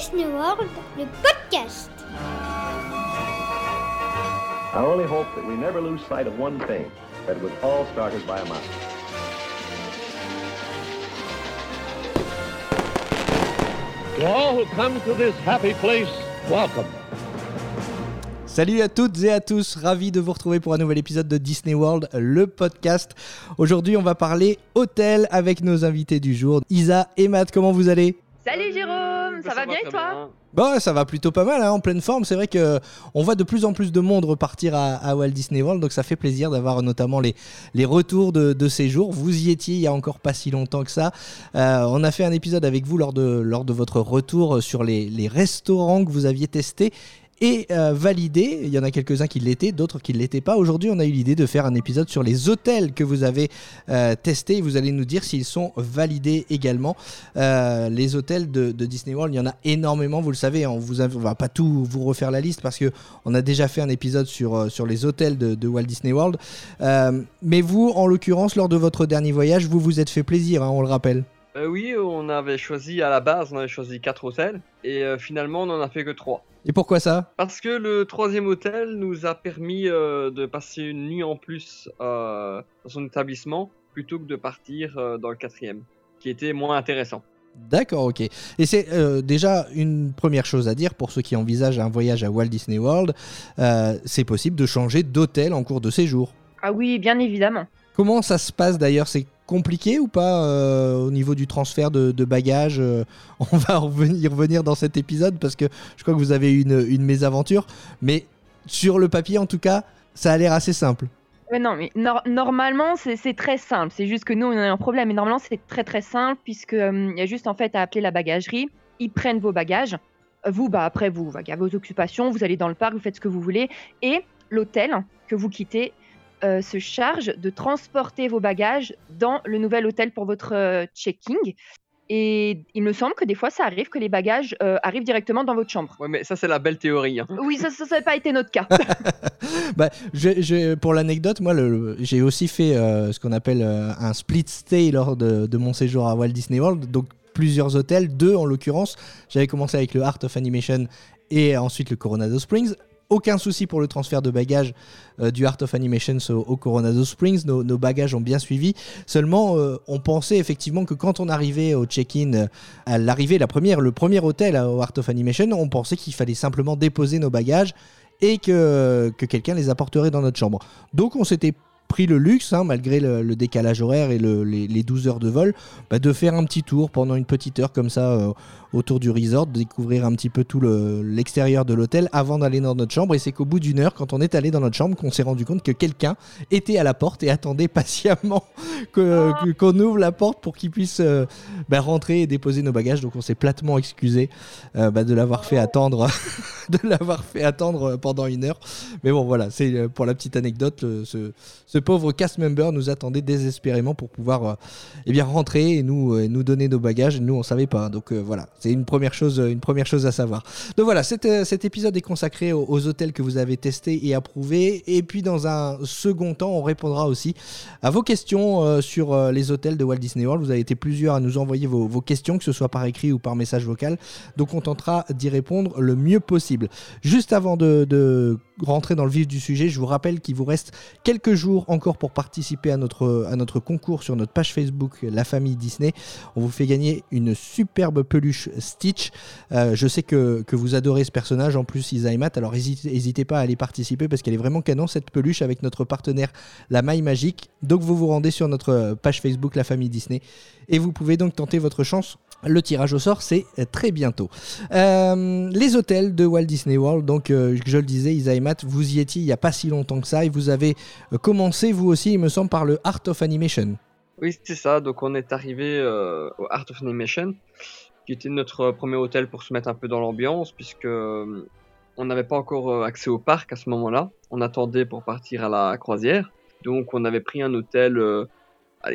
Disney World, le podcast. I only hope that we never lose sight of one thing, that it was all started by a mouse. To all who come to this happy place, welcome. Salut à toutes et à tous, ravi de vous retrouver pour un nouvel épisode de Disney World, le podcast. Aujourd'hui, on va parler hôtel avec nos invités du jour, Isa et Matt. Comment vous allez? Salut Jérôme, ça, va bien et toi Bon, ça va plutôt pas mal, hein, en pleine forme. C'est vrai que on voit de plus en plus de monde repartir à, à Walt Disney World, donc ça fait plaisir d'avoir notamment les, les retours de, de ces jours. Vous y étiez il y a encore pas si longtemps que ça. Euh, on a fait un épisode avec vous lors de, lors de votre retour sur les, les restaurants que vous aviez testés et euh, validé. Il y en a quelques-uns qui l'étaient, d'autres qui ne l'étaient pas. Aujourd'hui, on a eu l'idée de faire un épisode sur les hôtels que vous avez euh, testés. Vous allez nous dire s'ils sont validés également. Euh, les hôtels de, Disney World, il y en a énormément, vous le savez. On ne va pas tout vous refaire la liste parce qu'on a déjà fait un épisode sur, les hôtels de, Walt Disney World. Mais vous, en l'occurrence, lors de votre dernier voyage, vous vous êtes fait plaisir, hein, on le rappelle. Oui, on avait choisi à la base, on avait choisi quatre hôtels et finalement on n'en a fait que trois. Et pourquoi ça? Parce que le troisième hôtel nous a permis euh, de passer une nuit en plus euh, dans son établissement plutôt que de partir euh, dans le quatrième, qui était moins intéressant. D'accord, ok. Et c'est euh, déjà une première chose à dire pour ceux qui envisagent un voyage à Walt Disney World, euh, c'est possible de changer d'hôtel en cours de séjour. Ah oui, bien évidemment. Comment ça se passe d'ailleurs C'est compliqué ou pas euh, au niveau du transfert de, bagages euh, On va y revenir dans cet épisode parce que je crois que vous avez eu une, mésaventure, mais sur le papier en tout cas, ça a l'air assez simple. Ouais, non, mais nor- normalement, c'est très simple. C'est juste que nous, on a un problème. Mais normalement, c'est très très simple puisque euh, y a juste en fait à appeler la bagagerie. Ils prennent vos bagages. Vous, bah après, vous, bah, il y a vos occupations. Vous allez dans le parc, vous faites ce que vous voulez. Et l'hôtel que vous quittez euh, se charge de transporter vos bagages dans le nouvel hôtel pour votre euh, checking. Et il me semble que des fois, ça arrive que les bagages euh, arrivent directement dans votre chambre. Ouais, mais ça c'est la belle théorie. hein. Oui, ça n'a pas été notre cas. Bah, je- je- pour l'anecdote, moi, j'ai aussi fait euh, ce qu'on appelle euh, un split stay lors de, de mon séjour à Walt Disney World. Donc, plusieurs hôtels, deux en l'occurrence. J'avais commencé avec le Art of Animation et ensuite le Coronado Springs. Aucun souci pour le transfert de bagages euh, du Art of Animation au, Coronado Springs. Nos, bagages ont bien suivi. Seulement, euh, on pensait effectivement que quand on arrivait au check-in, euh, à l'arrivée, la première, le premier hôtel au Art of Animation, on pensait qu'il fallait simplement déposer nos bagages et que, que quelqu'un les apporterait dans notre chambre. Donc on s'était pris le luxe, hein, malgré le, décalage horaire et le- les, les 12 heures de vol, bah, de faire un petit tour pendant une petite heure comme ça autour du resort, découvrir un petit peu tout le- l'extérieur de l'hôtel avant d'aller dans notre chambre. Et c'est qu'au bout d'une heure, quand on est allé dans notre chambre, qu'on s'est rendu compte que quelqu'un était à la porte et attendait patiemment qu'on ouvre la porte pour qu'il puisse euh, bah, rentrer et déposer nos bagages. Donc on s'est platement excusé euh, bah, de l'avoir fait attendre, de l'avoir fait attendre pendant une heure. Mais bon, voilà, c'est euh, pour la petite anecdote. ce, pauvre cast member nous attendait désespérément pour pouvoir eh bien, rentrer et nous, nous donner nos bagages. Nous, on savait pas. Donc voilà, c'est une première chose, à savoir. Donc voilà, cet, euh, épisode est consacré aux, hôtels que vous avez testés et approuvés. Et puis dans un second temps, on répondra aussi à vos questions euh, sur euh, les hôtels de Walt Disney World. Vous avez été plusieurs à nous envoyer vos, questions, que ce soit par écrit ou par message vocal. Donc on tentera d'y répondre le mieux possible. Juste avant de rentrer dans le vif du sujet, je vous rappelle qu'il vous reste quelques jours encore pour participer à notre, à notre concours sur notre page Facebook La Famille Disney. On vous fait gagner une superbe peluche Stitch. Euh, je sais que, que vous adorez ce personnage, en plus Isa et Matt, alors n'hésitez pas à aller participer parce qu'elle est vraiment canon cette peluche avec notre partenaire La Maille Magique. Donc vous vous rendez sur notre page Facebook La Famille Disney et vous pouvez donc tenter votre chance. Le tirage au sort, c'est très bientôt. Euh, les hôtels de Walt Disney World, donc euh, je le disais, Isa Matt, vous y étiez il n'y a pas si longtemps que ça et vous avez euh, commencé vous aussi, il me semble, par le Art of Animation. Oui, c'est ça. Donc on est arrivé euh, au Art of Animation, qui était notre premier hôtel pour se mettre un peu dans l'ambiance, puisque euh, on n'avait pas encore euh, accès au parc à ce moment-là. On attendait pour partir à la croisière. Donc on avait pris un hôtel euh,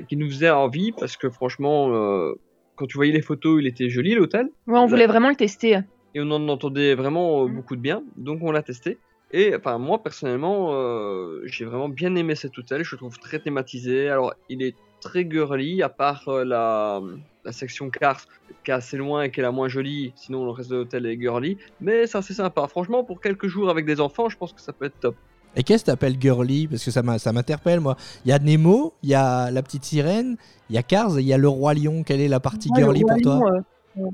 qui nous faisait envie, parce que franchement, euh, quand tu voyais les photos, il était joli l'hôtel. Ouais, on voulait vraiment le tester. et on en entendait vraiment euh, beaucoup de bien, donc on l'a testé. Et enfin moi personnellement, euh, j'ai vraiment bien aimé cet hôtel, je le trouve très thématisé. Alors il est très girly, à part euh, la, la section Cars qui est assez loin et qui est la moins jolie. Sinon, le reste de l'hôtel est girly. Mais c'est assez sympa. Franchement, pour quelques jours avec des enfants, je pense que ça peut être top. Et qu'est-ce que t'appelles girly? Parce que ça m'interpelle, moi. Il y a Nemo, il y a la petite sirène, il y a Cars, il y a le roi lion. Quelle est la partie Ouais, girly pour toi? euh,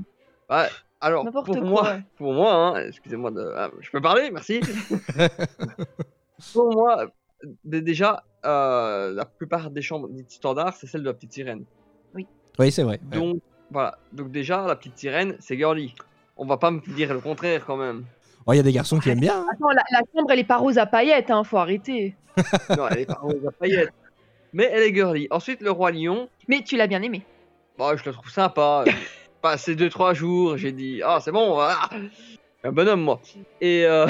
Ouais, alors, pour quoi, moi, ouais. pour moi hein, excusez-moi, de... ah, je peux parler, merci. pour moi, déjà, euh, la plupart des chambres dites standards, c'est celle de la petite sirène. Oui, c'est vrai. ouais. Donc, voilà. Donc, déjà, la petite sirène, c'est girly. On va pas me dire le contraire quand même. Oh, Il y a des garçons qui aiment bien. hein. Attends, la, la chambre, elle est pas rose à paillettes, hein, faut arrêter. Non, elle est pas rose à paillettes. Mais elle est girly. Ensuite, le roi lion, Mais tu l'as bien aimé. bah, je le trouve sympa. Passé 2-3 jours, j'ai dit, ah, c'est bon, voilà. Un bonhomme, moi. Et, euh,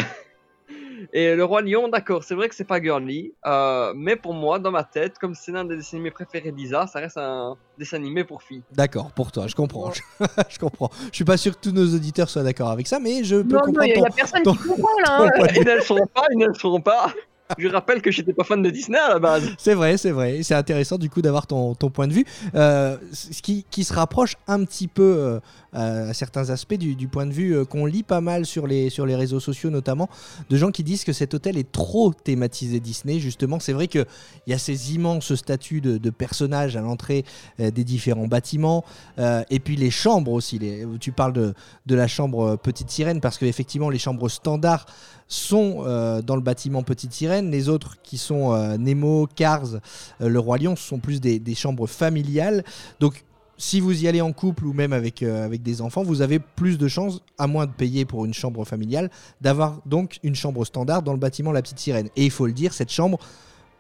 et le roi lion, d'accord, c'est vrai que c'est pas girly. euh, mais pour moi, dans ma tête, comme c'est l'un des dessins animés préférés d'Isa, ça reste un dessin animé pour filles. D'accord, pour toi, je comprends. je comprends. Je suis pas sûr que tous nos auditeurs soient d'accord avec ça, mais je peux Non, non, il y, ton, a personne ton- qui comprend là. hein. Ils ne le seront pas, ils ne le seront pas. Je rappelle que j'étais pas fan de Disney à la base. C'est vrai, c'est vrai. C'est intéressant du coup d'avoir ton, ton point de vue. Euh, ce qui, qui se rapproche un petit peu euh, à certains aspects du, point de vue euh, qu'on lit pas mal sur les, sur les réseaux sociaux notamment, de gens qui disent que cet hôtel est trop thématisé Disney. Justement, c'est vrai qu'il y a ces immenses statues de, personnages à l'entrée euh, des différents bâtiments. Euh, et puis les chambres aussi. Tu parles de, de la chambre euh, Petite Sirène parce qu'effectivement les chambres standards sont euh, dans le bâtiment Petite Sirène. Les autres qui sont euh, Nemo, Cars, euh, le Roi Lion, ce sont plus des, des chambres familiales. Donc si vous y allez en couple ou même avec, euh, avec des enfants, vous avez plus de chances, à moins de payer pour une chambre familiale, d'avoir donc une chambre standard dans le bâtiment La Petite Sirène. Et il faut le dire, cette chambre,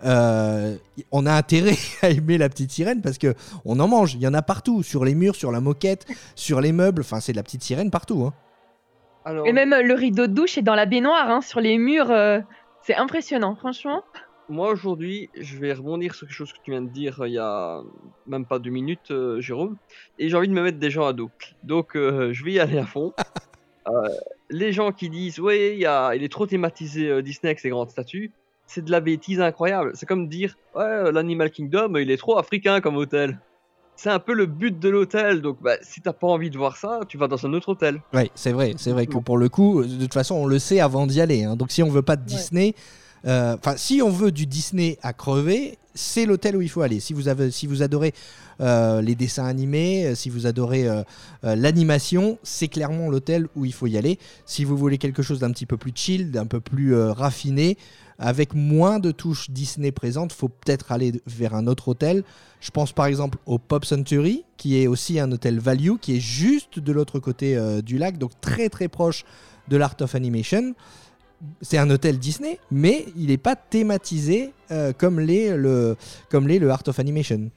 euh, on a intérêt à aimer La Petite Sirène parce que on en mange. Il y en a partout, sur les murs, sur la moquette, sur les meubles. Enfin, c'est de La Petite Sirène partout. hein. Alors, Et même euh, le rideau de douche est dans la baignoire, hein, sur les murs. euh, c'est impressionnant, franchement. Moi aujourd'hui, je vais rebondir sur quelque chose que tu viens de dire euh, il y a même pas deux minutes, euh, Jérôme. Et j'ai envie de me mettre des gens à dos. Donc, euh, je vais y aller à fond. Les gens qui disent, ouais, il, y a... il est trop thématisé Disney avec ses grandes statues, c'est de la bêtise incroyable. C'est comme dire, ouais, l'Animal Kingdom, il est trop africain comme hôtel. C'est un peu le but de l'hôtel. Donc, bah, si t'as pas envie de voir ça, tu vas dans un autre hôtel. Ouais, c'est vrai, c'est vrai que pour le coup, de toute façon, on le sait avant d'y aller. hein. Donc si on veut pas de Disney, enfin si on veut du Disney à crever, c'est l'hôtel où il faut aller. Si vous avez, si vous adorez euh, les dessins animés, euh, si vous adorez euh, euh, l'animation, c'est clairement l'hôtel où il faut y aller. Si vous voulez quelque chose d'un petit peu plus chill, d'un peu plus euh, raffiné, avec moins de touches Disney présentes, faut peut-être aller vers un autre hôtel. Je pense par exemple au Pop Century, qui est aussi un hôtel value, qui est juste de l'autre côté euh, du lac, donc très très proche de l'Art of Animation. C'est un hôtel Disney, mais il n'est pas thématisé euh, comme l'est le, comme l'est le Art of Animation.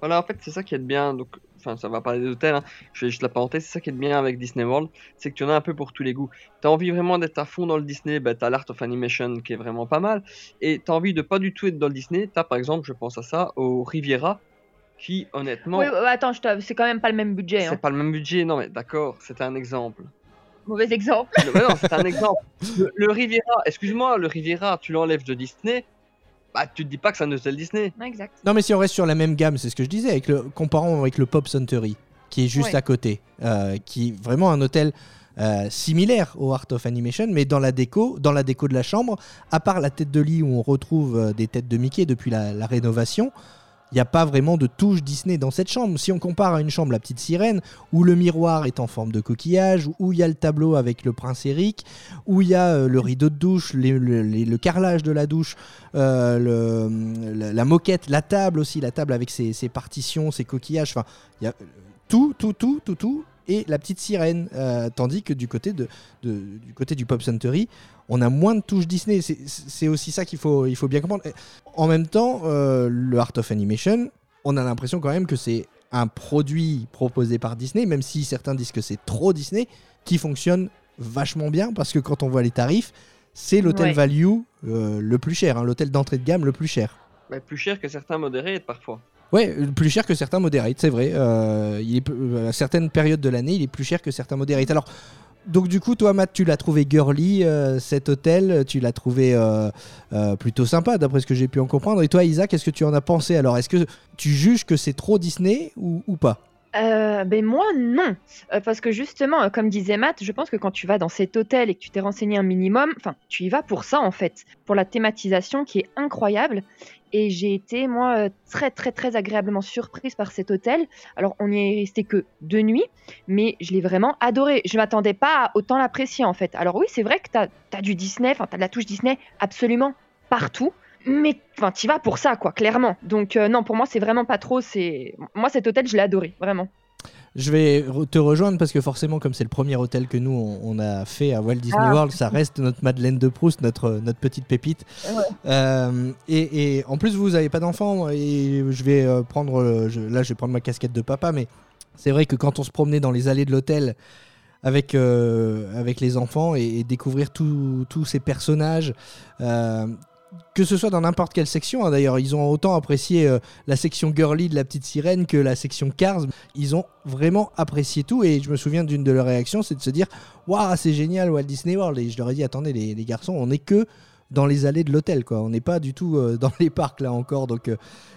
Voilà, en fait, c'est ça qui est de bien. Donc, enfin, ça va parler des hôtels. hein. Je fais juste la parenthèse. C'est ça qui est de bien avec Disney World, c'est que tu en as un peu pour tous les goûts. T'as envie vraiment d'être à fond dans le Disney, bah, t'as l'Art of Animation qui est vraiment pas mal. Et t'as envie de pas du tout être dans le Disney. T'as par exemple, je pense à ça, au Riviera, qui honnêtement, Oui, ouais, attends, c'est quand même pas le même budget. c'est hein. pas le même budget. Non, mais d'accord, c'était un exemple. Mauvais exemple. Le- ouais, non, c'est un exemple. Le, le Riviera, excuse-moi, le Riviera, tu l'enlèves de Disney, bah tu te dis pas que c'est un hôtel Disney. Ouais, exact. Non, mais si on reste sur la même gamme, c'est ce que je disais, avec le, comparons avec le Pop Century, qui est juste Ouais. à côté, euh, qui est vraiment un hôtel euh, similaire au Art of Animation, mais dans la déco, dans la déco de la chambre, à part la tête de lit où on retrouve euh, des têtes de Mickey depuis la, la rénovation. Il n'y a pas vraiment de touche Disney dans cette chambre. Si on compare à une chambre La Petite Sirène, où le miroir est en forme de coquillage, où il y a le tableau avec le prince Eric, où il y a euh, le rideau de douche, le- carrelage de la douche, euh, la moquette, la table aussi, la table avec ses, ses partitions, ses coquillages, enfin, il y a tout, tout, tout, tout, tout, et la petite sirène. Euh, tandis que du côté, de, de- du côté du Pop Century, on a moins de touches Disney. C'est- aussi ça qu'il faut, il faut bien comprendre. En même temps, euh, le Art of Animation, on a l'impression quand même que c'est un produit proposé par Disney, même si certains disent que c'est trop Disney, qui fonctionne vachement bien parce que quand on voit les tarifs, c'est l'hôtel Ouais. value euh, le plus cher, hein, l'hôtel d'entrée de gamme le plus cher. Bah, plus cher que certains modérés parfois. Ouais, euh, plus cher que certains moderates, c'est vrai. Euh, il est, euh, à certaines périodes de l'année, il est plus cher que certains moderates. Alors, donc du coup, toi, Matt, tu l'as trouvé girly, cet hôtel, tu l'as trouvé plutôt sympa, d'après ce que j'ai pu en comprendre. Et toi, Isa, qu'est-ce que tu en as pensé Alors, est-ce que tu juges que c'est trop Disney ou, pas? Euh, ben moi non, parce que justement, comme disait Matt, je pense que quand tu vas dans cet hôtel et que tu t'es renseigné un minimum, enfin, tu y vas pour ça en fait, pour la thématisation qui est incroyable. Et j'ai été moi euh, très très très agréablement surprise par cet hôtel. Alors on n'y est resté que deux nuits, mais je l'ai vraiment adoré. Je m'attendais pas à autant l'apprécier en fait. Alors oui, c'est vrai que t'as as du Disney, enfin t'as de la touche Disney absolument partout. Mais enfin, tu vas pour ça, quoi, clairement. Donc euh, non, pour moi, c'est vraiment pas trop. C'est moi cet hôtel, je l'ai adoré, vraiment. Je vais te rejoindre parce que forcément, comme c'est le premier hôtel que nous on, on a fait à Walt Disney Ah. World, ça reste notre Madeleine de Proust, notre, notre petite pépite. Ouais. Euh, et, et en plus, vous n'avez pas d'enfant et je vais euh, prendre, euh, je- là, je vais prendre ma casquette de papa, mais c'est vrai que quand on se promenait dans les allées de l'hôtel avec, euh, avec les enfants et, et découvrir tous tous ces personnages. euh, que ce soit dans n'importe quelle section, hein, d'ailleurs, ils ont autant apprécié euh, la section girly de la petite sirène que la section Cars. Ils ont vraiment apprécié tout et je me souviens d'une de leurs réactions, c'est de se dire Waouh, c'est génial Walt Disney World. Et je leur ai dit Attendez, les, les garçons, on n'est que dans les allées de l'hôtel, quoi. On n'est pas du tout euh, dans les parcs là encore. Donc euh,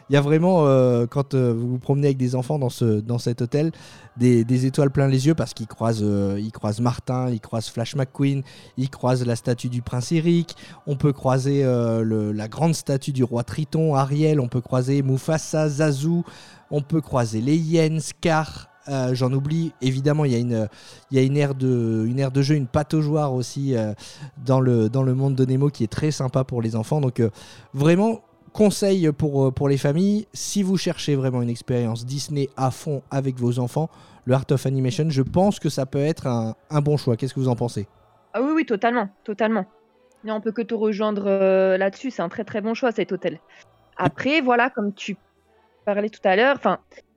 il y a vraiment, euh, quand vous vous promenez avec des enfants dans, ce, dans cet hôtel, des, étoiles plein les yeux parce qu'ils croisent, ils croisent Martin, ils croisent Flash McQueen, ils croisent la statue du prince Eric, on peut croiser la grande statue du roi Triton, Ariel, on peut croiser Mufasa, Zazu, on peut croiser les hyènes, Scar. Euh, J'en oublie, évidemment, il y a une, il y a une aire de, une aire de jeu, une pataugeoire aussi euh, dans, le, dans le monde de Nemo qui est très sympa pour les enfants. Donc, euh, vraiment, conseil pour, euh, pour les familles, si vous cherchez vraiment une expérience Disney à fond avec vos enfants, le Art of Animation, je pense que ça peut être un, un bon choix. Qu'est-ce que vous en pensez? Ah oui, oui, totalement, totalement. Non, on peut que te rejoindre là-dessus. C'est un très très bon choix cet hôtel. Après, voilà, comme tu parlais tout à l'heure,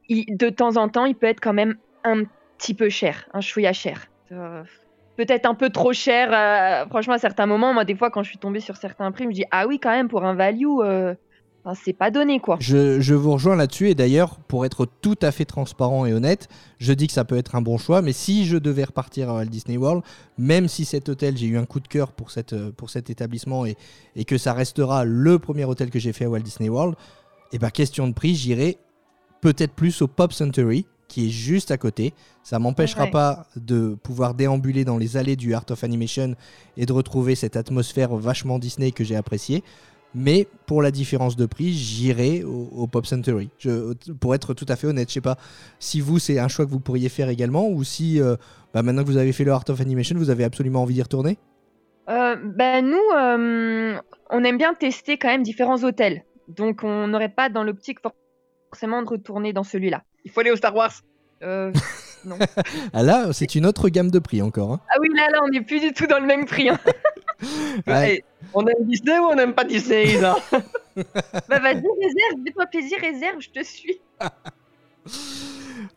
il- de temps en temps, il peut être quand même un petit peu cher, un chouïa cher. Euh, Peut-être un peu trop cher. euh, franchement, à certains moments, moi, des fois, quand je suis tombée sur certains prix, je me dis ah oui, quand même pour un value, euh, enfin, c'est pas donné quoi. Je, je vous rejoins là-dessus et d'ailleurs, pour être tout à fait transparent et honnête, je dis que ça peut être un bon choix, mais si je devais repartir à Walt Disney World, même si cet hôtel, j'ai eu un coup de cœur pour, cette, euh, pour cet établissement et, et que ça restera le premier hôtel que j'ai fait à Walt Disney World, et ben question de prix, j'irai peut-être plus au Pop Century qui est juste à côté. Ça m'empêchera Ouais. pas de pouvoir déambuler dans les allées du Art of Animation et de retrouver cette atmosphère vachement Disney que j'ai appréciée. Mais pour la différence de prix, j'irai au, au Pop Century. Je, pour être tout à fait honnête, je sais pas si vous, c'est un choix que vous pourriez faire également ou si euh, bah, maintenant que vous avez fait le Art of Animation, vous avez absolument envie d'y retourner. Euh, ben nous, euh, on aime bien tester quand même différents hôtels. Donc on n'aurait pas dans l'optique forcément de retourner dans celui-là. Il faut aller au Star Wars. Euh, non. Ah là, c'est une autre gamme de prix encore. hein. Ah oui, là, là, on n'est plus du tout dans le même prix. hein. Ouais. Hey, on aime Disney ou on n'aime pas Disney, Isa? Bah vas-y, réserve, fais-toi plaisir, réserve, je te suis.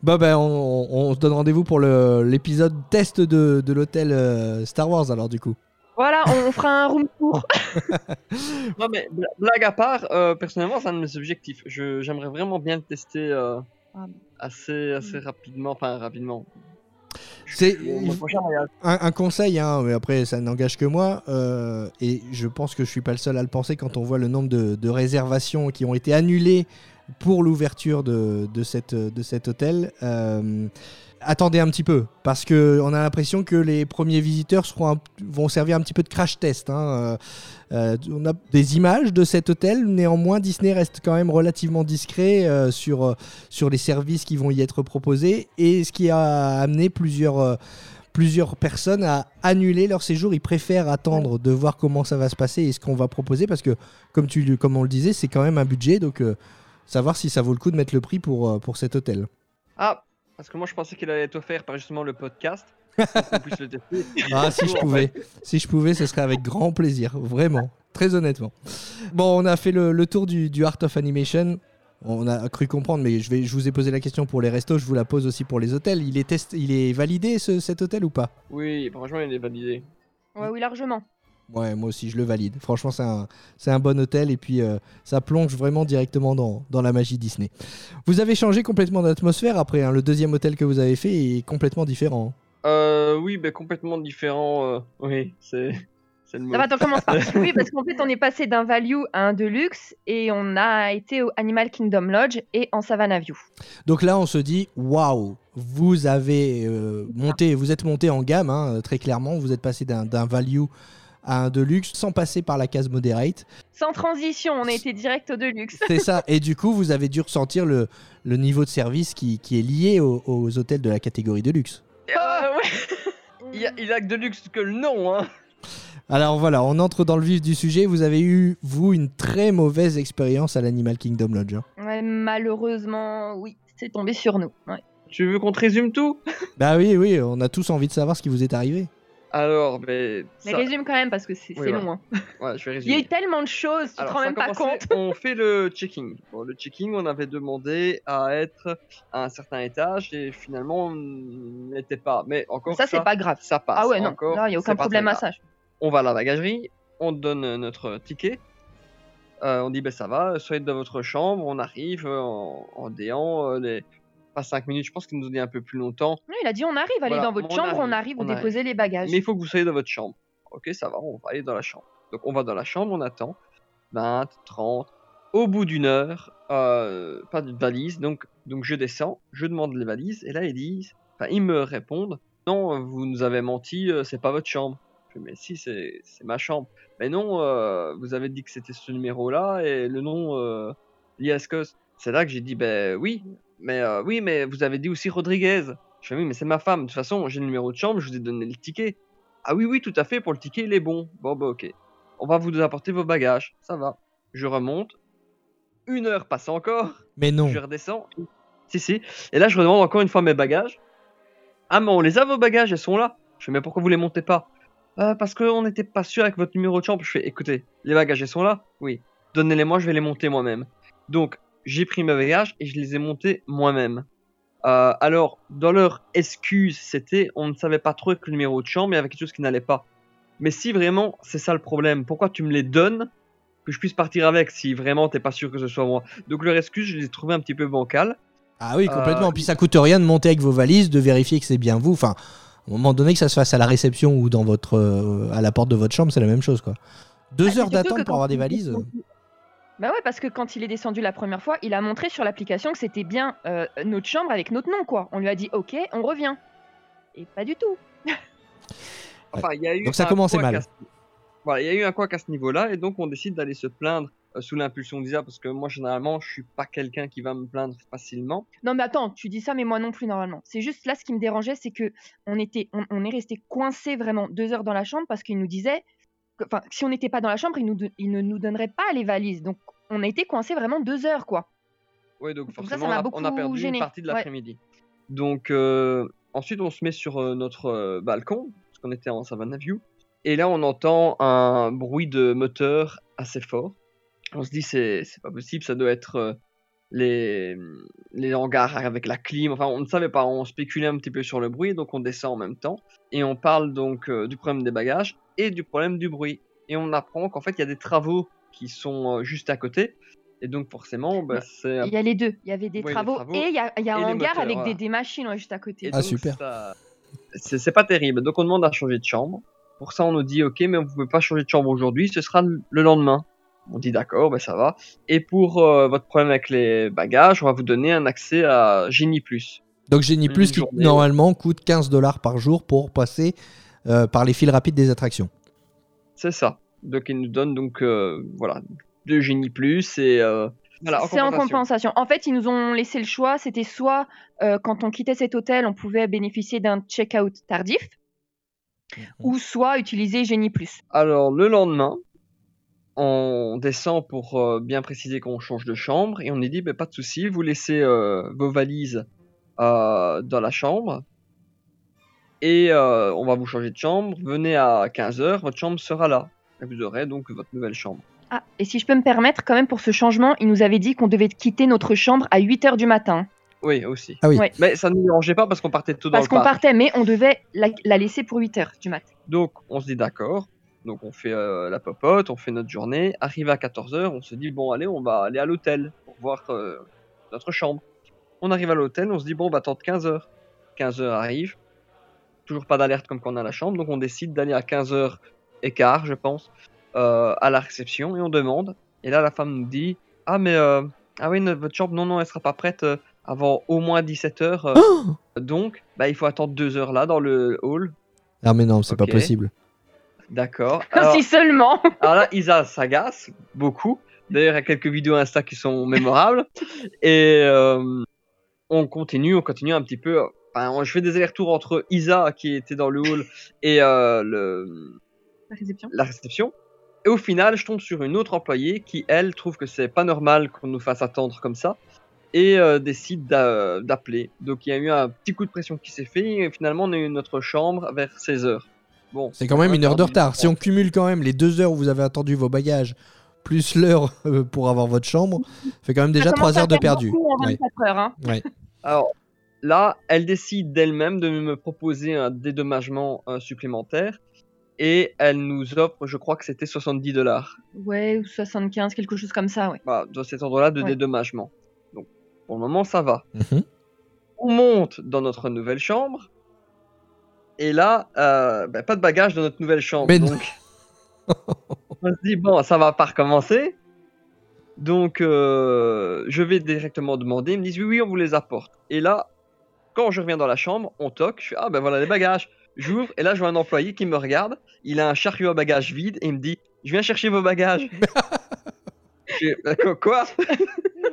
Bah ben, on, on se donne rendez-vous pour le- l'épisode test de, de l'hôtel euh, Star Wars alors du coup. On, fera un room tour. Non mais bla- blague à part, euh, personnellement c'est un de mes objectifs. Je- J'aimerais vraiment bien le tester euh, Ah. assez, assez rapidement, enfin rapidement. C'est un, un conseil, hein, mais après ça n'engage que moi, euh, et je pense que je suis pas le seul à le penser quand on voit le nombre de, de réservations qui ont été annulées pour l'ouverture de, de, cette, de cet hôtel. Euh, attendez un petit peu, parce que on a l'impression que les premiers visiteurs seront vont servir un petit peu de crash test. hein. Euh, euh, on a des images de cet hôtel, néanmoins Disney reste quand même relativement discret euh, sur, sur les services qui vont y être proposés, et ce qui a amené plusieurs... plusieurs personnes à annuler leur séjour. Ils préfèrent attendre de voir comment ça va se passer et ce qu'on va proposer parce que, comme, tu, comme on le disait, c'est quand même un budget. Donc, savoir si ça vaut le coup de mettre le prix pour, pour cet hôtel. Ah, parce que moi je pensais qu'il allait être offert par justement le podcast. pour qu'on puisse le tester. Ah, si je pouvais. Si je pouvais, ce serait avec grand plaisir. Vraiment. Très honnêtement. Bon, on a fait le, le tour du, du Art of Animation. On a cru comprendre, mais je, vais, je vous ai posé la question pour les restos, je vous la pose aussi pour les hôtels. Il est, test, il est validé ce- cet hôtel ou pas? Oui, franchement il est validé. Ouais, oui, largement. Ouais, moi aussi, je le valide. Franchement, c'est un, c'est un bon hôtel et puis euh, ça plonge vraiment directement dans, dans la magie Disney. Vous avez changé complètement d'atmosphère après. hein. le deuxième hôtel que vous avez fait est complètement différent. Euh, oui, ben complètement différent. euh, oui, c'est le mot. Ça va, attends, commence pas. Oui, parce qu'en fait, on est passé d'un value à un deluxe et on a été au Animal Kingdom Lodge et en Savannah View. Donc là, on se dit, waouh, vous avez euh, monté, vous êtes monté en gamme, hein, très clairement. Vous êtes passé d'un value à un deluxe sans passer par la case moderate. Sans transition, on a été direct au deluxe. C'est ça. Et du coup, vous avez dû ressentir le, le niveau de service qui, qui est lié aux, aux hôtels de la catégorie de luxe. Euh, ouais. Il, y a, il a que de luxe que le nom, hein. Alors voilà, on entre dans le vif du sujet. Vous avez eu, vous, une très mauvaise expérience à l'Animal Kingdom Lodge. hein. Ouais, malheureusement, oui, c'est tombé sur nous. Ouais. Tu veux qu'on te résume tout? Bah oui, oui, on a tous envie de savoir ce qui vous est arrivé. Alors. Mais ça- résume quand même parce que c'est Oui, long. hein. Ouais, je vais Il y a résumer. eu tellement de choses, tu te Alors, rends ça a même pas compte. On fait le checking. Bon, le checking, on avait demandé à être à un certain étage et finalement on n'était pas. Mais encore Ça, c'est pas grave. Ça passe. Ah ouais, non, il n'y a aucun problème à ça. On va à la bagagerie, on donne notre ticket. Euh, on dit ben ça va, soyez dans votre chambre, on arrive euh, en, en déant euh, les pas 5 minutes, je pense qu'il nous a dit un peu plus longtemps. Oui, il a dit on arrive, allez Voilà, dans votre chambre, on arrive, vous on arrive. déposez les bagages. Mais il faut que vous soyez dans votre chambre. Ok, ça va, on va aller dans la chambre. Donc on va dans la chambre, on attend. 20, 30. Au bout d'une heure, euh, pas de valise. Donc, donc je descends, je demande les valises. Et là, ils disent, enfin, ils me répondent Non, vous nous avez menti, euh, c'est pas votre chambre. Je fais, mais si, c'est c'est ma chambre. Mais non, euh, vous avez dit que c'était ce numéro-là et le nom lié à ce que. C'est là que j'ai dit Ben oui, mais euh, oui, mais vous avez dit aussi Rodriguez. Je fais oui, mais c'est ma femme. De toute façon, j'ai le numéro de chambre, je vous ai donné le ticket. Ah oui, oui, tout à fait, pour le ticket, il est bon. Bon, bah ok. On va vous apporter vos bagages. Ça va. Je remonte. Une heure passe encore. Mais non. Je redescends. Si, si. Et là, je redemande encore une fois mes bagages. Ah, mais on les a, vos bagages, ils sont là. Je fais, mais pourquoi vous les montez pas? Euh, Parce qu'on n'était pas sûr avec votre numéro de chambre. Je fais, écoutez, les bagages, ils sont là Oui. Donnez-les-moi, je vais les monter moi-même. Donc, j'ai pris mes bagages et je les ai montés moi-même. Euh, alors, dans leur excuse, c'était on ne savait pas trop avec le numéro de chambre, il y avait quelque chose qui n'allait pas. Mais si vraiment c'est ça le problème, pourquoi tu me les donnes que je puisse partir avec si vraiment t'es pas sûr que ce soit moi? Donc leur excuse, je les ai trouvées un petit peu bancales. Ah oui, complètement. Euh, Puis ça coûte rien de monter avec vos valises, de vérifier que c'est bien vous. Enfin, à un moment donné, que ça se fasse à la réception ou dans votre, euh, à la porte de votre chambre, c'est la même chose, quoi. Deux Ah, heures d'attente pour avoir des valises. Bah ouais, parce que quand il est descendu la première fois, il a montré sur l'application que c'était bien euh, notre chambre avec notre nom, quoi. On lui a dit OK, on revient. Et pas du tout. Enfin, il y a eu Donc ça un commençait couac mal. à ce- Voilà, il y a eu un couac à ce niveau-là, et donc on décide d'aller se plaindre euh, sous l'impulsion d'Isa, parce que moi, généralement, je suis pas quelqu'un qui va me plaindre facilement. Non mais attends, tu dis ça, mais moi non plus normalement. C'est juste là ce qui me dérangeait, c'est que on était, on, on est resté coincé vraiment deux heures dans la chambre parce qu'il nous disait, enfin si on n'était pas dans la chambre, il, nous, don- il ne nous donnerait pas les valises. Donc on a été coincé vraiment deux heures quoi. Oui, donc ça, ça forcément, on, a, on a beaucoup perdu gêné. une partie de Ouais. l'après-midi. Donc, euh, ensuite, on se met sur euh, notre euh, balcon, parce qu'on était en Savannah View. Et là, on entend un bruit de moteur assez fort. On se dit, c'est c'est pas possible, ça doit être les, les hangars avec la clim. Enfin, on ne savait pas, on spéculait un petit peu sur le bruit, donc on descend en même temps. Et on parle donc euh, du problème des bagages et du problème du bruit. Et on apprend qu'en fait, il y a des travaux qui sont euh, juste à côté. Et donc, forcément, bah, Ouais. c'est Il y a les deux. Il y avait des Ouais, travaux, travaux et il y a, il y a un hangar moteurs, avec voilà. des, des machines ouais, juste à côté. Et Ah, donc, super. ça- C'est c'est pas terrible. Donc on demande à changer de chambre. Pour ça, on nous dit ok, mais vous pouvez pas changer de chambre aujourd'hui, ce sera le lendemain. On dit d'accord, ben ça va. Et pour euh, votre problème avec les bagages, on va vous donner un accès à Genie Plus. Donc Genie Plus qui journée, normalement coûte 15 dollars par jour pour passer euh, par les fils rapides des attractions. C'est ça. Donc ils nous donnent donc euh, voilà de Genie Plus et euh, voilà, C'est en compensation. En fait, ils nous ont laissé le choix. C'était soit euh, quand on quittait cet hôtel, on pouvait bénéficier d'un check-out tardif, Mhm. ou soit utiliser Génie Plus. Alors le lendemain, on descend pour euh, bien préciser qu'on change de chambre et on est dit ben, pas de souci, vous laissez euh, vos valises euh, dans la chambre et euh, on va vous changer de chambre. Venez à 15h, votre chambre sera là. Et vous aurez donc votre nouvelle chambre. Ah, et si je peux me permettre, quand même, pour ce changement, ils nous avaient dit qu'on devait quitter notre chambre à 8 h du matin. Oui, aussi. Ah oui. Ouais. Mais ça ne nous dérangeait pas parce qu'on partait tout dans Parce le qu'on partait, mais on devait la, la laisser pour 8 h du matin. Donc on se dit d'accord. Donc on fait euh, la popote, on fait notre journée. Arrivé à 14h, on se dit bon allez, on va aller à l'hôtel pour voir euh, notre chambre. On arrive à l'hôtel, on se dit bon on va attendre 15h. 15h arrive. Toujours pas d'alerte comme quand on a la chambre, donc on décide d'aller à 15h et quart, je pense, euh, à la réception et on demande. Et là, la femme nous dit Ah, mais ah oui, notre- votre chambre, non, non, elle sera pas prête avant au moins 17 heures. euh, donc, bah, il faut attendre deux heures là dans le hall. Ah, mais non, c'est pas possible. D'accord. Alors, Si seulement. alors là, Isa s'agace beaucoup. D'ailleurs, il y a quelques vidéos Insta qui sont mémorables. Et euh, on continue, on continue un petit peu. Enfin, je fais des allers-retours entre Isa, qui était dans le hall, et euh, le, La réception. la réception. Et au final, je tombe sur une autre employée qui, elle, trouve que c'est pas normal qu'on nous fasse attendre comme ça et euh, décide d'a- d'appeler. Donc il y a eu un petit coup de pression qui s'est fait et finalement on a eu notre chambre vers 16h. Bon, C'est quand même une heure de retard. Si on cumule quand même les deux heures où vous avez attendu vos bagages, plus l'heure euh, pour avoir votre chambre, fait quand même déjà trois heures de perdu. beaucoup en Ouais, 24 heures, hein. ouais. Alors là, elle décide d'elle-même de me proposer un dédommagement euh, supplémentaire et elle nous offre, je crois que c'était 70 dollars Ouais, ou 75, quelque chose comme ça, ouais. Voilà, dans cet endroit-là de Ouais. dédommagement. Donc pour le moment, ça va. Mhm. On monte dans notre nouvelle chambre. Et là, euh, ben, pas de bagages dans notre nouvelle chambre. Mais donc, on se dit, bon, ça va pas recommencer. Donc, euh, je vais directement demander. Ils me disent, oui, oui, on vous les apporte. Et là, quand je reviens dans la chambre, on toque. Je fais, ah ben voilà les bagages. J'ouvre et là, je vois un employé qui me regarde. Il a un chariot à bagages vide et il me dit, je viens chercher vos bagages. Je quoi- Quoi?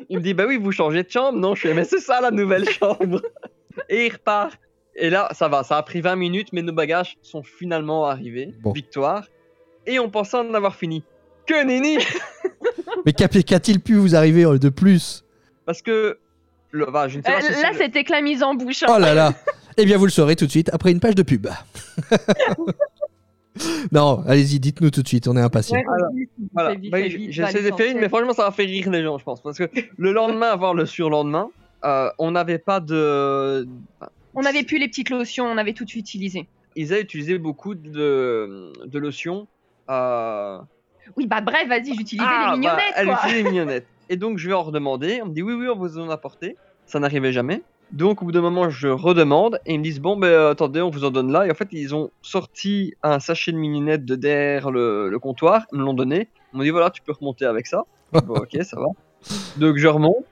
Il me dit, bah oui, vous changez de chambre. Non, je fais, mais c'est ça la nouvelle chambre. Et il repart. Et là, ça va, ça a pris 20 minutes, mais nos bagages sont finalement arrivés. Bon. Victoire. Et on pensait en avoir fini. Que nenni Mais qu'a- qu'a-t-il pu vous arriver euh, de plus Parce que. Le, bah, je ne sais Euh, pas si là, c'était que la mise en bouche. hein. Oh là là Eh bien, vous le saurez tout de suite après une page de pub. non, allez-y, dites-nous tout de suite, on est impatients. Ouais, Voilà, fais vite, bah, fais j- vite, j'essaie pas de faire une, l'essentiel. mais franchement, ça va faire rire les gens, je pense. Parce que le lendemain, voire le surlendemain, euh, on n'avait pas de. On n'avait plus les petites lotions, on avait tout utilisé. Ils avaient utilisé beaucoup de, de lotions. euh, Oui, bah bref, vas-y, j'utilisais Ah, les bah, mignonnettes, elle quoi. utilisait les mignonnettes. Et donc, je vais en redemander. On me dit oui, oui, on vous en a apporté. Ça n'arrivait jamais. Donc, au bout d'un moment, je redemande. Et ils me disent bon, ben attendez, on vous en donne là. Et en fait, ils ont sorti un sachet de mignonnettes de derrière le, le comptoir. Ils me l'ont donné. Ils m'ont dit voilà, tu peux remonter avec ça. Bon, ok, ça va. Donc, je remonte.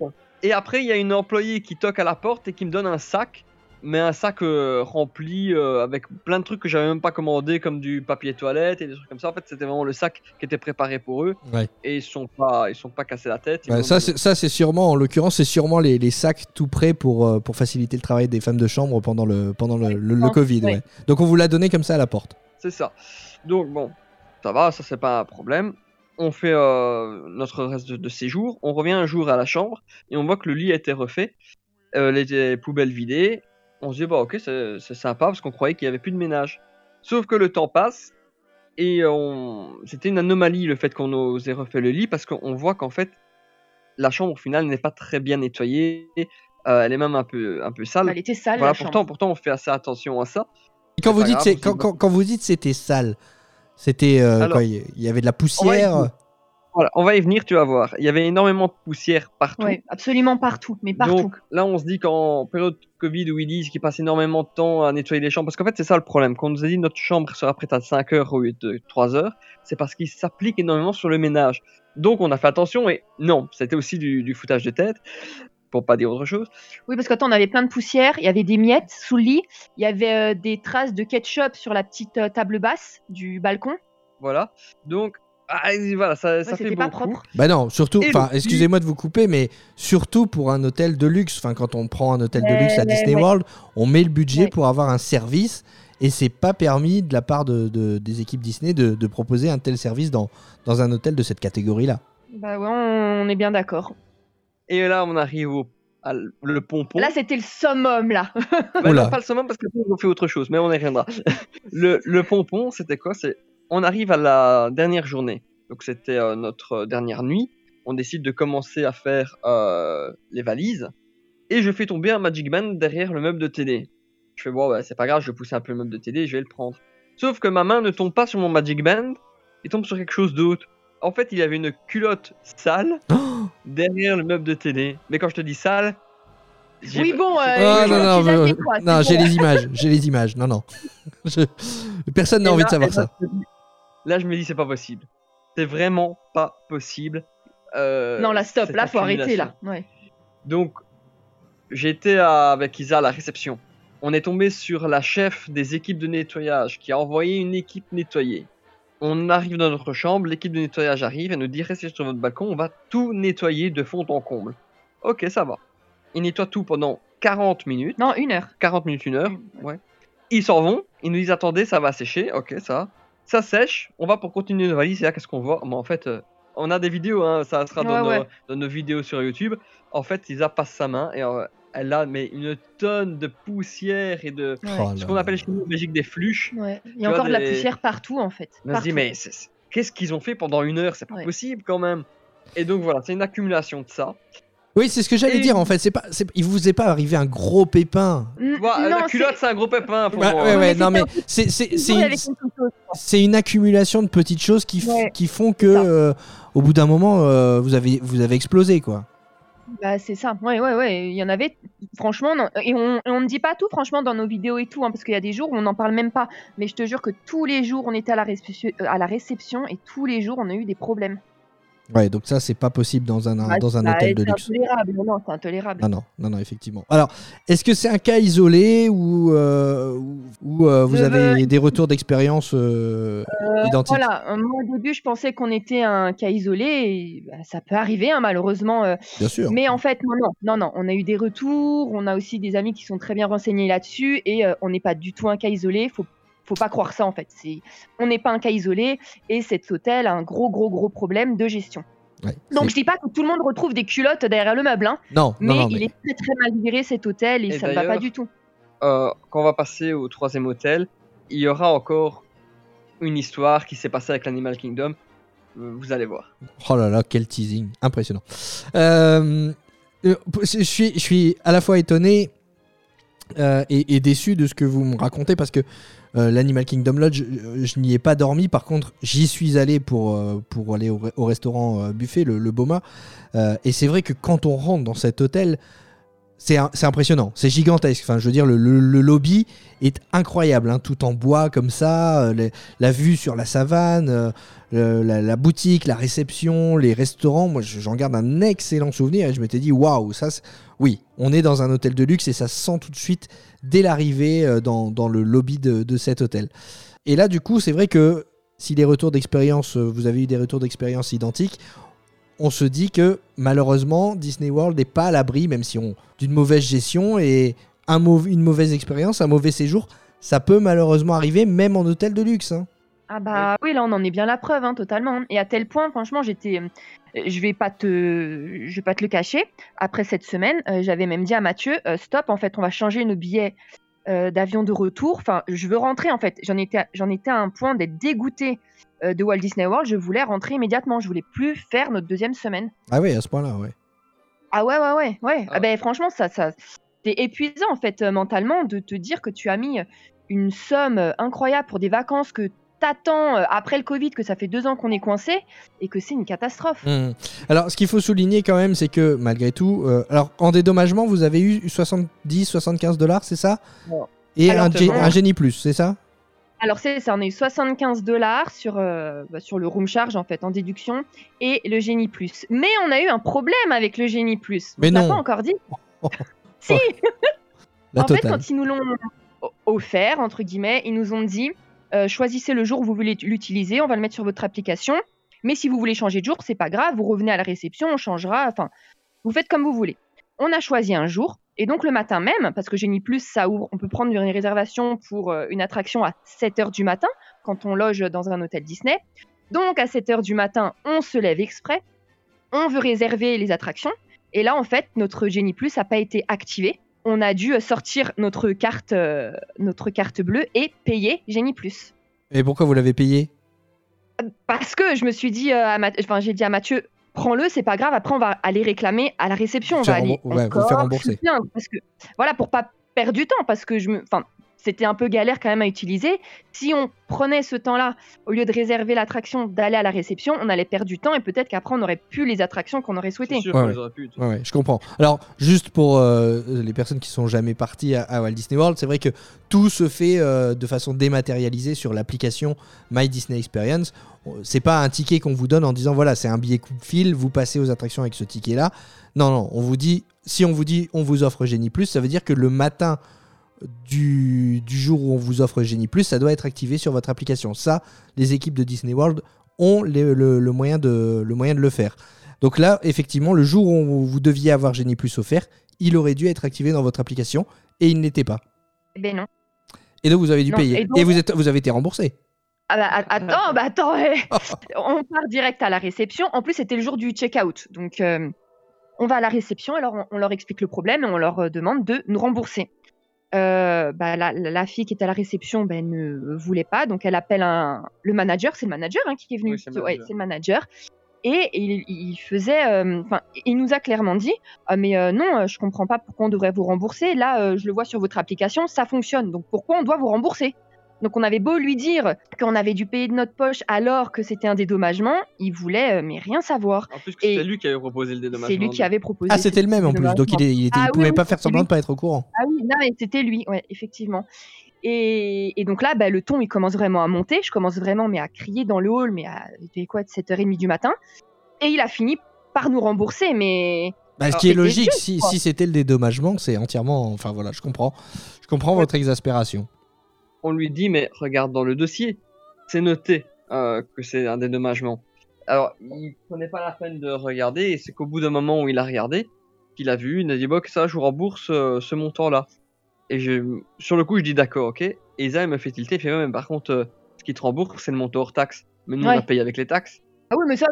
Et après, il y a une employée qui toque à la porte et qui me donne un sac. Mais un sac euh, rempli euh, avec plein de trucs que j'avais même pas commandé, comme du papier toilette et des trucs comme ça. En fait, c'était vraiment le sac qui était préparé pour eux Ouais. et ils sont pas ils sont pas cassés la tête. Ouais, ça, dit- c'est- ça, c'est sûrement, en l'occurrence, c'est sûrement les, les sacs tout prêts pour, euh, pour faciliter le travail des femmes de chambre pendant le, pendant le, le- Covid. ouais. ouais. Donc, on vous l'a donné comme ça à la porte. c'est ça. Donc bon, ça va, ça c'est pas un problème. On fait euh, notre reste de, de séjour. On revient un jour à la chambre et on voit que le lit a été refait, euh, les, les poubelles vidées. On se dit bah ok c'est sympa parce qu'on croyait qu'il y avait plus de ménage. Sauf que le temps passe et on... c'était une anomalie le fait qu'on ait refait le lit parce qu'on voit qu'en fait la chambre au final n'est pas très bien nettoyée. Euh, elle est même un peu un peu sale. Bah, Elle était sale, Voilà, la pourtant, chambre. pourtant, on fait assez attention à ça. Et quand vous, dites, grave, se quand, dit, quand- quand vous dites c'était sale, c'était euh, Il y- avait de la poussière. Voilà, on va y venir, tu vas voir. Il y avait énormément de poussière partout. Ouais, absolument partout, mais partout. Donc là, on se dit qu'en période Covid où ils disent qu'ils passent énormément de temps à nettoyer les chambres, parce qu'en fait, c'est ça le problème. Quand on nous a dit notre chambre sera prête à 5 heures au lieu de 3 heures, c'est parce qu'ils s'appliquent énormément sur le ménage. Donc on a fait attention et non, c'était aussi du, du foutage de tête, pour pas dire autre chose. Oui, parce qu'attends, on avait plein de poussière, il y avait des miettes sous le lit, il y avait euh, des traces de ketchup sur la petite euh, table basse du balcon. Voilà. Donc, ah, voilà, ça, Ouais, ça fait c'était pas beaucoup. propre. Bah non, surtout, enfin, excusez-moi de vous couper, mais surtout pour un hôtel de luxe. Enfin, quand on prend un hôtel de Ouais, luxe à Disney ouais. World, on met le budget Ouais. pour avoir un service et c'est pas permis de la part de, de- des équipes Disney de, de proposer un tel service dans, dans un hôtel de cette catégorie-là. Bah ouais, on est bien d'accord. Et là, on arrive au à le pompon. Là, c'était le summum, là. Bah non, pas le summum parce que on fait autre chose, mais on y reviendra. le, le pompon, c'était quoi? C'est on arrive à la dernière journée, donc c'était euh, notre dernière nuit. On décide de commencer à faire euh, les valises et je fais tomber un Magic Band derrière le meuble de télé. Je fais bon, bah, c'est pas grave, je vais pousser un peu le meuble de télé, et je vais le prendre. Sauf que ma main ne tombe pas sur mon Magic Band, il tombe sur quelque chose d'autre. En fait, il y avait une culotte sale derrière le meuble de télé. Mais quand je te dis sale, j'ai- Oui, bon, euh, Ah, non, faut non, non, c'est j'ai bon. les images, j'ai les images. Non, non. Je- Personne n'a Et envie de savoir et là, ça. Là, je me dis, c'est pas possible. C'est vraiment pas possible. Euh, non, là, stop, là, faut arrêter, là. Ouais. Donc, j'étais avec Isa à la réception. On est tombé sur la chef des équipes de nettoyage qui a envoyé une équipe nettoyer. On arrive dans notre chambre, l'équipe de nettoyage arrive et nous dit restez sur votre balcon, on va tout nettoyer de fond en comble. Ok, ça va. Ils nettoient tout pendant 40 minutes. Non, une heure. 40 minutes, une heure. Ouais. Ils s'en vont, ils nous disent attendez, ça va sécher. Ok, ça. Ça sèche, on va pour continuer nos valises. Et là, qu'est-ce qu'on voit? Mais En fait, euh, on a des vidéos, hein, ça sera dans, Ouais, nos, ouais. dans nos vidéos sur YouTube. En fait, Isa passe sa main et euh, elle a mais une tonne de poussière et de Ouais. Oh ce qu'on appelle chez nous en Belgique des fluches. Ouais. Il y a encore de la poussière partout, en fait. On se dit Partout. mais qu'est-ce qu'ils ont fait pendant une heure? C'est pas Ouais. possible quand même. Et donc voilà, c'est une accumulation de ça. Oui, c'est ce que j'allais Et- dire en fait. C'est pas, c'est- il vous est pas arrivé un gros pépin. N- non, la culotte, c'est- c'est un gros pépin pour Bah, moi. ouais, ouais, mais non mais c'est c'est- c'est toujours une, une accumulation de petites choses qui, f- Ouais. qui font que euh, au bout d'un moment euh, vous avez vous avez explosé quoi. Bah, c'est ça. Ouais, ouais, ouais. Il y en avait, franchement, non. et on, ne dit pas tout, franchement, dans nos vidéos et tout, hein, parce qu'il y a des jours où on n'en parle même pas. Mais je te jure que tous les jours, on était à la, euh, à la réception et tous les jours, on a eu des problèmes. Ouais, donc ça c'est pas possible dans un, dans un hôtel de c'est luxe. intolérable. Non, c'est intolérable. Non, non, non, non, effectivement. Alors, est-ce que c'est un cas isolé ou, euh, euh, vous Je avez des retours d'expérience euh, identiques? Voilà, euh, moi au début je pensais qu'on était un cas isolé, et, bah, ça peut arriver hein, malheureusement, euh, Bien sûr. mais en fait non, non, non, non, on a eu des retours, on a aussi des amis qui sont très bien renseignés là-dessus et euh, on n'est pas du tout un cas isolé, faut, faut pas croire ça en fait, c'est, on n'est pas un cas isolé et cet hôtel a un gros gros gros problème de gestion. Ouais, Donc c'est- je dis pas que tout le monde retrouve des culottes derrière le meuble, hein, non, mais, non, non, il mais- est très très mal géré cet hôtel et, Et ça ne va pas du tout. Euh, quand on va passer au troisième hôtel, il y aura encore une histoire qui s'est passée avec l'Animal Kingdom. Euh, Vous allez voir. Oh là là, quel teasing, impressionnant. Euh, je, suis, je suis à la fois étonné euh, et, déçu de ce que vous me racontez parce que euh, l'Animal Kingdom Lodge, je, je n'y ai pas dormi. Par contre, j'y suis allé pour, euh, pour aller au, re- au restaurant euh, buffet, le, Boma. Euh, et c'est vrai que quand on rentre dans cet hôtel, c'est impressionnant, c'est gigantesque. Enfin, je veux dire, le, lobby est incroyable, hein, tout en bois comme ça, euh, la vue sur la savane, euh, la, boutique, la réception, les restaurants. Moi, je- j'en garde un excellent souvenir et je m'étais dit, waouh, ça, oui, on est dans un hôtel de luxe et ça se sent tout de suite dès l'arrivée euh, dans, le lobby de, cet hôtel. Et là, du coup, c'est vrai que si les retours d'expérience, euh, vous avez eu des retours d'expérience identiques, on se dit que malheureusement Disney World n'est pas à l'abri, même si on d'une mauvaise gestion et une mauvaise expérience, un mauvais séjour, ça peut malheureusement arriver même en hôtel de luxe. hein. Ah bah oui, là on en est bien la preuve, hein, totalement. Et à tel point, franchement, j'étais, euh, je vais pas te, je vais pas te le cacher. Après cette semaine, euh, j'avais même dit à Mathieu, euh, stop, en fait, on va changer nos billets euh, d'avion de retour. Enfin, je veux rentrer en fait. J'en étais, à- j'en étais à un point d'être dégoûté euh, de Walt Disney World. Je voulais rentrer immédiatement. Je voulais plus faire notre deuxième semaine. Ah oui, à ce point-là, ouais. Ah ouais, ouais, ouais, ouais. Ah Ah ben franchement, ça, ça, c'est épuisant en fait euh, mentalement de te dire que tu as mis une somme incroyable pour des vacances que t'attends euh, après le Covid, que ça fait deux ans qu'on est coincé et que c'est une catastrophe. Hmm. Alors, ce qu'il faut souligner quand même, c'est que malgré tout, euh, alors en dédommagement, vous avez eu 70, 75 dollars, c'est ça? Et Alors, un, génie plus, c'est ça? Alors c'est ça, on a eu 75 dollars sur, euh, bah, sur le room charge en fait, en déduction, et le Génie Plus. Mais on a eu un problème avec le Génie Plus. Mais on non. pas encore dit. Oh. si En fait, quand ils nous l'ont offert, entre guillemets, ils nous ont dit euh, choisissez le jour où vous voulez l'utiliser, on va le mettre sur votre application. Mais si vous voulez changer de jour, c'est pas grave, vous revenez à la réception, on changera. Enfin, vous faites comme vous voulez. On a choisi un jour, et donc le matin même, parce que Génie Plus, ça ouvre, on peut prendre une réservation pour euh, une attraction à 7 h du matin, quand on loge dans un hôtel Disney. Donc à 7 h du matin, on se lève exprès, on veut réserver les attractions, et là, en fait, notre Génie Plus n'a pas été activé. On a dû sortir notre carte, euh, notre carte bleue et payer Génie Plus. Et pourquoi vous l'avez payé? Parce que je me suis dit, euh, à enfin, j'ai dit à Mathieu, prends-le, c'est pas grave. Après, on va aller réclamer à la réception. On va aller ouais, vous encore faire rembourser. parce que voilà, pour pas perdre du temps, parce que je me, enfin, c'était un peu galère quand même à utiliser. Si on prenait ce temps-là, au lieu de réserver l'attraction, d'aller à la réception, on allait perdre du temps et peut-être qu'après on n'aurait plus les attractions qu'on aurait souhaitées. Sûr Ouais, ouais. aurait pu. Ouais, je comprends. Alors, juste pour euh, les personnes qui sont jamais parties à, à Walt Disney World, c'est vrai que tout se fait euh, de façon dématérialisée sur l'application My Disney Experience. C'est pas un ticket qu'on vous donne en disant voilà, c'est un billet coup de fil, vous passez aux attractions avec ce ticket-là. Non, non, on vous dit, si on vous dit on vous offre Genie Plus, ça veut dire que le matin du, du jour où on vous offre Genie Plus, ça doit être activé sur votre application. Ça, les équipes de Disney World ont les- le, le moyen de, le moyen de le faire. Donc là, effectivement, le jour où vous deviez avoir Genie Plus offert, il aurait dû être activé dans votre application et il n'était pas. Eh Ben non. Et donc vous avez dû Non, payer. et Et, donc- vous, êtes, vous avez été remboursé. Ah bah, attends, bah attends, on part direct à la réception. En plus, c'était le jour du check-out. Donc, euh, on va à la réception, alors on, on leur explique le problème et on leur euh, demande de nous rembourser. Euh, bah, la, fille qui était à la réception ben, ne voulait pas, donc elle appelle un, le manager, c'est le manager hein, qui est venu. Oui, c'est le Ouais, manager. c'est le manager. Et il, il faisait, euh, il nous a clairement dit, Ah, mais euh, non, je comprends pas pourquoi on devrait vous rembourser. Là, je le vois sur votre application, ça fonctionne. Donc pourquoi on doit vous rembourser? Donc on avait beau lui dire qu'on avait dû payer de notre poche alors que c'était un dédommagement, il voulait euh, mais rien savoir. En plus, c'était lui qui avait proposé le dédommagement. C'est lui qui avait proposé. Ah, c'était le même en plus. Donc il, est- il, était- Ah il pouvait oui, pas faire c'est semblant lui. de pas être au courant. Ah oui, non, mais c'était lui, ouais, effectivement. Et, et donc là, bah, le ton, il commence vraiment à monter. Je commence vraiment mais à crier dans le hall, mais à il était quoi, de 7h30 du matin. Et il a fini par nous rembourser, mais Bah, ce qui est logique, juste, si, c'était le dédommagement, c'est entièrement. Enfin voilà, je comprends. Je comprends Ouais. votre exaspération. On lui dit, mais regarde dans le dossier, c'est noté euh, que c'est un dédommagement. Alors, il prenait pas la peine de regarder, et c'est qu'au bout d'un moment où il a regardé, qu'il a vu, il a dit, bon, que ça, je vous rembourse euh, ce montant-là. Et je, sur le coup, je dis d'accord, ok. Et Isa, il me fait tilter, il fait, mais par contre, euh, ce qui te rembourse, c'est le montant hors taxe. Mais nous, on a payé avec les taxes. ah oui, mais ça,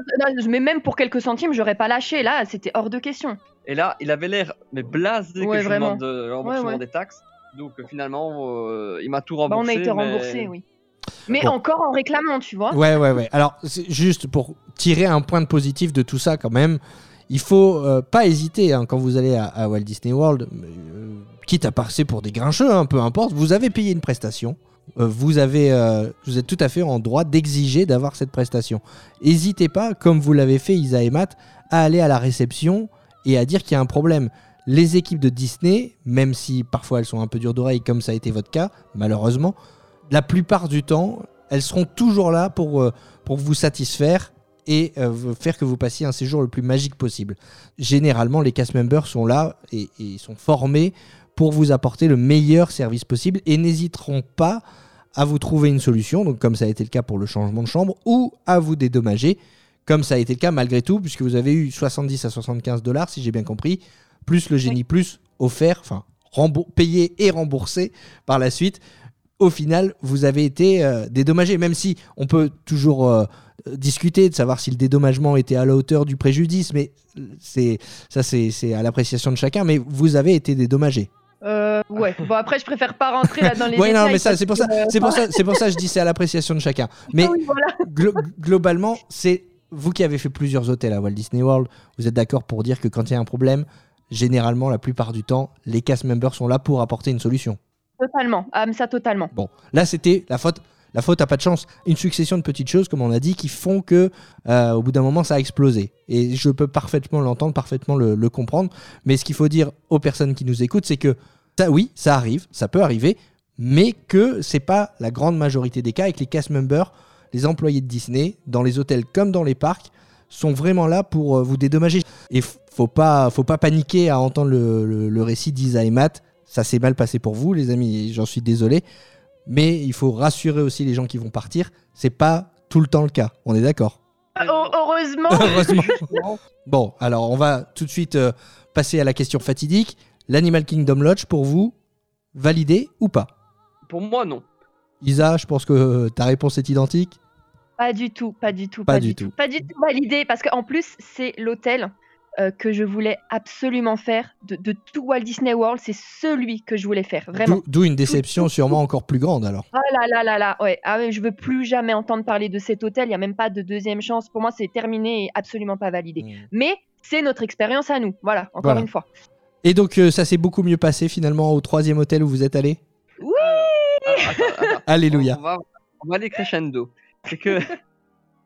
mais même pour quelques centimes, j'aurais pas lâché. Là, c'était hors de question. Et là, il avait l'air mais blasé Ouais, que je demande de- le remboursement Ouais, ouais. des taxes. Donc euh, finalement, euh, il m'a tout Bah, remboursé. on a été mais- remboursé, oui. Mais Bon. encore en réclamant, tu vois. Ouais, ouais, ouais. Alors, juste pour tirer un point de positif de tout ça, quand même, il faut euh, pas hésiter hein, quand vous allez à, à Walt Disney World, euh, quitte à passer pour des grincheux, hein, peu importe. Vous avez payé une prestation. euh, vous, avez, euh, vous êtes tout à fait en droit d'exiger d'avoir cette prestation. N'hésitez pas, comme vous l'avez fait, Isa et Matt, à aller à la réception et à dire qu'il y a un problème. Les équipes de Disney, même si parfois elles sont un peu dures d'oreille, comme ça a été votre cas, malheureusement, la plupart du temps, elles seront toujours là pour, euh, vous satisfaire et euh, faire que vous passiez un séjour le plus magique possible. Généralement, les cast members sont là et, sont formés pour vous apporter le meilleur service possible et n'hésiteront pas à vous trouver une solution, comme ça a été le cas pour le changement de chambre, ou à vous dédommager, comme ça a été le cas malgré tout, puisque vous avez eu 70 à 75 dollars, si j'ai bien compris, plus le génie plus offert, enfin payé et remboursé par la suite. Au final, vous avez été euh, dédommagé, même si on peut toujours euh, discuter de savoir si le dédommagement était à la hauteur du préjudice, mais c'est ça c'est à l'appréciation de chacun, mais vous avez été dédommagé. Euh, ouais. Bon, après, je préfère pas rentrer là dans les Ouais, non, mais ça, c'est pour ça, que, euh, c'est pour ça, c'est pour ça, je dis c'est à l'appréciation de chacun. Mais ah oui, voilà. glo- globalement, c'est vous qui avez fait plusieurs hôtels à Walt Disney World, vous êtes d'accord pour dire que quand il y a un problème, généralement, la plupart du temps, les cast members sont là pour apporter une solution. Totalement. Ah, ça, totalement. Bon, là, c'était la faute. La faute a pas de chance. Une succession de petites choses, comme on a dit, qui font que, euh, au bout d'un moment, ça a explosé. Et je peux parfaitement l'entendre, parfaitement le, le comprendre. Mais ce qu'il faut dire aux personnes qui nous écoutent, c'est que ça, oui, ça arrive, ça peut arriver, mais que c'est pas la grande majorité des cas avec les cast members, les employés de Disney, dans les hôtels comme dans les parcs, sont vraiment là pour euh, vous dédommager. Et faut pas, faut pas paniquer à entendre le, le- le récit d'Isa et Matt. Ça s'est mal passé pour vous, les amis. J'en suis désolé. Mais il faut rassurer aussi les gens qui vont partir. C'est pas tout le temps le cas. On est d'accord. Oh, heureusement. Heureusement. Bon, alors on va tout de suite euh, passer à la question fatidique. L'Animal Kingdom Lodge, pour vous, validé ou pas? Pour moi, non. Isa, je pense que euh, ta réponse est identique. Pas du tout, pas du tout, Pas pas, du du tout. tout. Pas du tout validé, parce qu'en plus, c'est l'hôtel euh, que je voulais absolument faire. De, de tout Walt Disney World, c'est celui que je voulais faire, vraiment. D'où une déception sûrement encore plus grande alors. Ah là là là là, ouais. Ah je veux plus jamais entendre parler de cet hôtel, il n'y a même pas de deuxième chance. Pour moi, c'est terminé et absolument pas validé. Mais c'est notre expérience à nous, voilà, encore Voilà. une fois. Et donc euh, ça s'est beaucoup mieux passé finalement au troisième hôtel où vous êtes allé? Oui attends, attends. Alléluia. On va, on va aller crescendo. C'est que.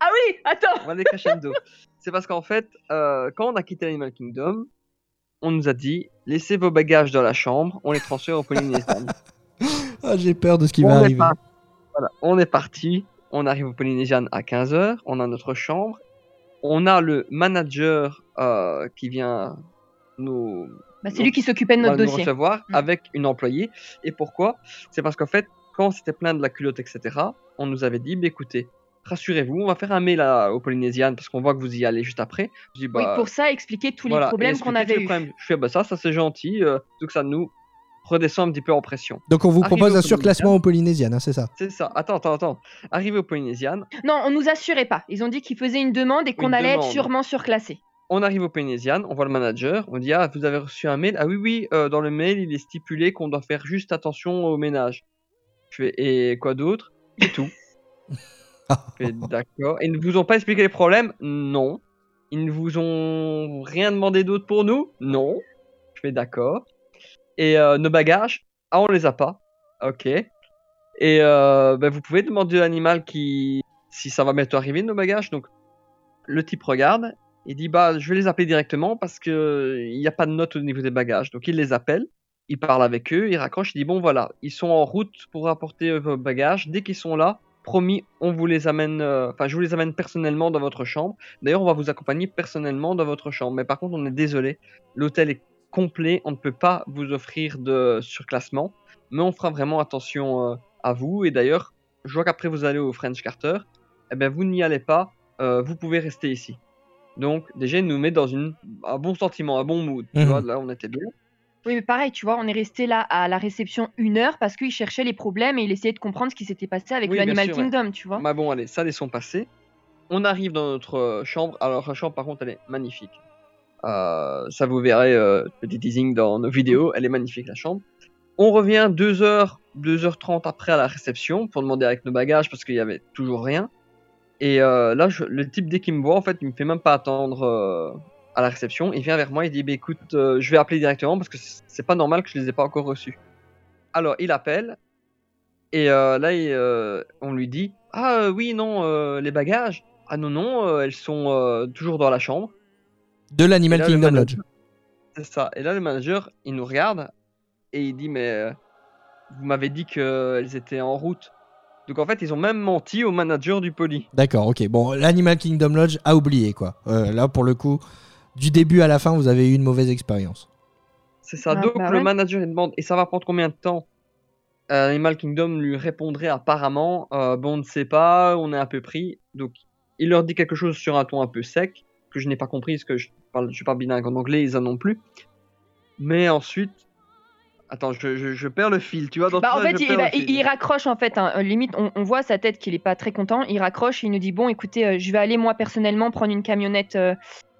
Ah oui, attends On va crescendo. C'est parce qu'en fait, euh, quand on a quitté l'Animal Kingdom, on nous a dit laissez vos bagages dans la chambre, on les transfère au Polynesian. Ah, J'ai peur de ce qui on, va arriver. par- voilà, on est parti, on arrive au Polynesian à 15h, on a notre chambre, on a le manager euh, qui vient nous, bah, C'est lui qui s'occupait de notre nous dossier. recevoir Mm. avec une employée. Et pourquoi? C'est parce qu'en fait, quand c'était plein de la culotte, etc., on nous avait dit, bah, écoutez, rassurez-vous, on va faire un mail à- au Polynesian parce qu'on voit que vous y allez juste après. Je dis, Oui, bah, pour ça, expliquer tous voilà, les problèmes qu'on avait les eus. problèmes. Je fais, bah ça, ça c'est gentil, euh, donc ça nous redescend un petit peu en pression. Donc on vous Arrivé propose un surclassement au Polynésien, hein, c'est ça? C'est ça. Attends, attends, attends. Arrivé au Polynesian, Non, on nous assurait pas. Ils ont dit qu'ils faisaient une demande et qu'on allait être sûrement surclassé. on arrive au Polynesian, on voit le manager, on dit, ah, vous avez reçu un mail? Ah oui, oui, euh, dans le mail, il est stipulé qu'on doit faire juste attention au ménage. Je fais, et quoi d'autre? C'est tout. Je fais, D'accord. Ils ne vous ont pas expliqué les problèmes? Non. Ils ne vous ont rien demandé d'autre pour nous? Non. Je fais d'accord. Et euh, nos bagages? Ah, on les a pas. Ok. Et euh, ben, vous pouvez demander à l'animal qui si ça va bientôt arriver nos bagages. Donc le type regarde. Il dit bah je vais les appeler directement parce que il n'y a pas de note au niveau des bagages. Donc il les appelle. Il parle avec eux. Il raccroche. Il dit bon voilà ils sont en route pour apporter euh, vos bagages. Dès qu'ils sont là, promis, on vous les amène, euh, enfin, je vous les amène personnellement dans votre chambre. D'ailleurs, on va vous accompagner personnellement dans votre chambre. Mais par contre, on est désolé, l'hôtel est complet, on ne peut pas vous offrir de surclassement, mais on fera vraiment attention euh, à vous. Et d'ailleurs, je vois qu'après vous allez au French Carter, eh ben vous n'y allez pas, euh, vous pouvez rester ici. Donc, déjà, il nous met dans une, un bon sentiment, un bon mood. Tu Mhm. vois, là, on était bien. Oui, mais pareil, tu vois, on est resté là à la réception une heure parce qu'il cherchait les problèmes et il essayait de comprendre ce qui s'était passé avec Oui, l'Animal ouais. Kingdom, tu vois. Bah bon, allez, ça, laissons passer. On arrive dans notre euh, chambre. Alors, la chambre, par contre, elle est magnifique. Euh, ça, vous verrez, euh, petit teasing dans nos vidéos. Elle est magnifique, la chambre. On revient 2h, 2h30 après à la réception pour demander avec nos bagages parce qu'il y avait toujours rien. Et euh, là, je- le type, dès qu'il me voit, en fait, il me fait même pas attendre à la réception. Il vient vers moi, il dit bah, écoute, euh, je vais appeler directement parce que c'est pas normal que je les ai pas encore reçus. Alors, il appelle. Et euh, là, il, euh, on lui dit Ah oui, non, les bagages. Ah non, non, elles sont toujours dans la chambre. De l'Animal Kingdom manager- Lodge. C'est ça. Et là, le manager, il nous regarde et il dit Mais vous m'avez dit qu'elles étaient en route. Donc en fait, ils ont même menti au manager du poli. D'accord, ok. Bon, l'Animal Kingdom Lodge a oublié, quoi. Euh, là, pour le coup, du début à la fin, vous avez eu une mauvaise expérience. C'est ça. Ah, Donc bah le ouais. manager, il demande Et ça va prendre combien de temps Euh, Animal Kingdom lui répondrait apparemment euh, Bon, on ne sait pas, on est un peu pris. Donc il leur dit quelque chose sur un ton un peu sec, que je n'ai pas compris, parce que je parle, je suis pas bilingue en anglais, ils en non plus. Mais ensuite. Attends, je, je, je perds le fil, tu vois. Dans Bah, en fait, je il, perds bah, le il- fil. il raccroche en fait. hein. Limite, on, on voit sa tête qu'il est pas très content. Il raccroche et il nous dit bon, écoutez, euh, je vais aller moi personnellement prendre une camionnette euh,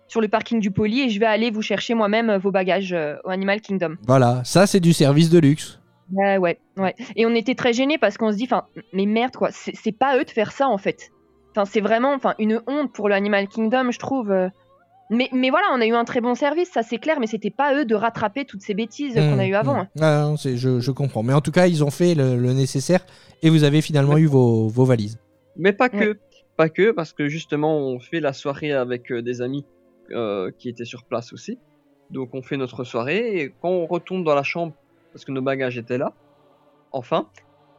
sur le parking du poli et je vais aller vous chercher moi-même euh, vos bagages euh, au Animal Kingdom. Voilà, ça, c'est du service de luxe. Ouais, ouais, ouais. Et on était très gênés parce qu'on se dit, enfin, mais merde quoi, c'est pas eux de faire ça en fait. Enfin, c'est vraiment, enfin, une honte pour le Animal Kingdom, je trouve. euh. Mais, mais voilà, on a eu un très bon service, ça c'est clair, mais c'était pas eux de rattraper toutes ces bêtises euh, qu'on Mmh, a eu avant. mmh. hein. Ah, non, je, je comprends. Mais en tout cas, ils ont fait le, le nécessaire et vous avez finalement eu vos, vos valises. Mais pas que. Pas que, parce que justement, on fait la soirée avec euh, des amis euh, qui étaient sur place aussi. Donc, on fait notre soirée et quand on retourne dans la chambre, parce que nos bagages étaient là, enfin,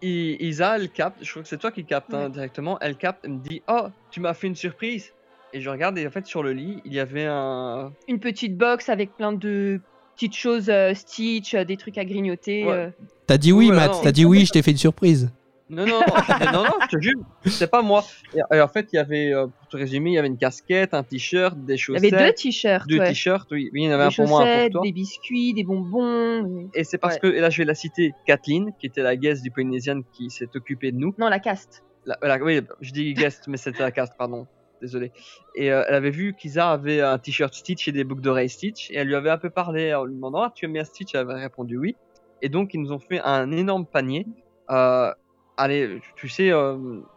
Isa, elle capte, je crois que c'est toi qui capte hein, Ouais. directement, elle capte, elle me dit Oh, tu m'as fait une surprise Et je regarde et en fait, sur le lit, il y avait un. Une petite box avec plein de petites choses euh, Stitch, euh, des trucs à grignoter. Ouais. euh. T'as dit oui, Matt. T'as dit oui, je t'ai fait une surprise. Non, non, non, non, non, je te jure, c'est pas moi. Et, et en fait, il y avait, euh, pour te résumer, il y avait une casquette, un t-shirt, des Il y chaussettes. avait deux t-shirts, deux ouais. t-shirts, oui, oui, il y en avait des un pour moi, un pour chaussettes, toi. des biscuits, des bonbons. et- Et c'est parce Ouais. que, et là je vais la citer, Kathleen, qui était la guest du Polynésien qui s'est occupée de nous. Non, la caste. La- la- oui, je dis guest, mais c'était la cast, pardon. Désolé. Et euh, elle avait vu qu'Isa avait un t-shirt Stitch et des boucles d'oreilles Stitch. Et elle lui avait un peu parlé en lui demandant Ah, tu aimes bien Stitch? Elle avait répondu oui. Et donc, ils nous ont fait un énorme panier. Euh, allez, tu sais, euh,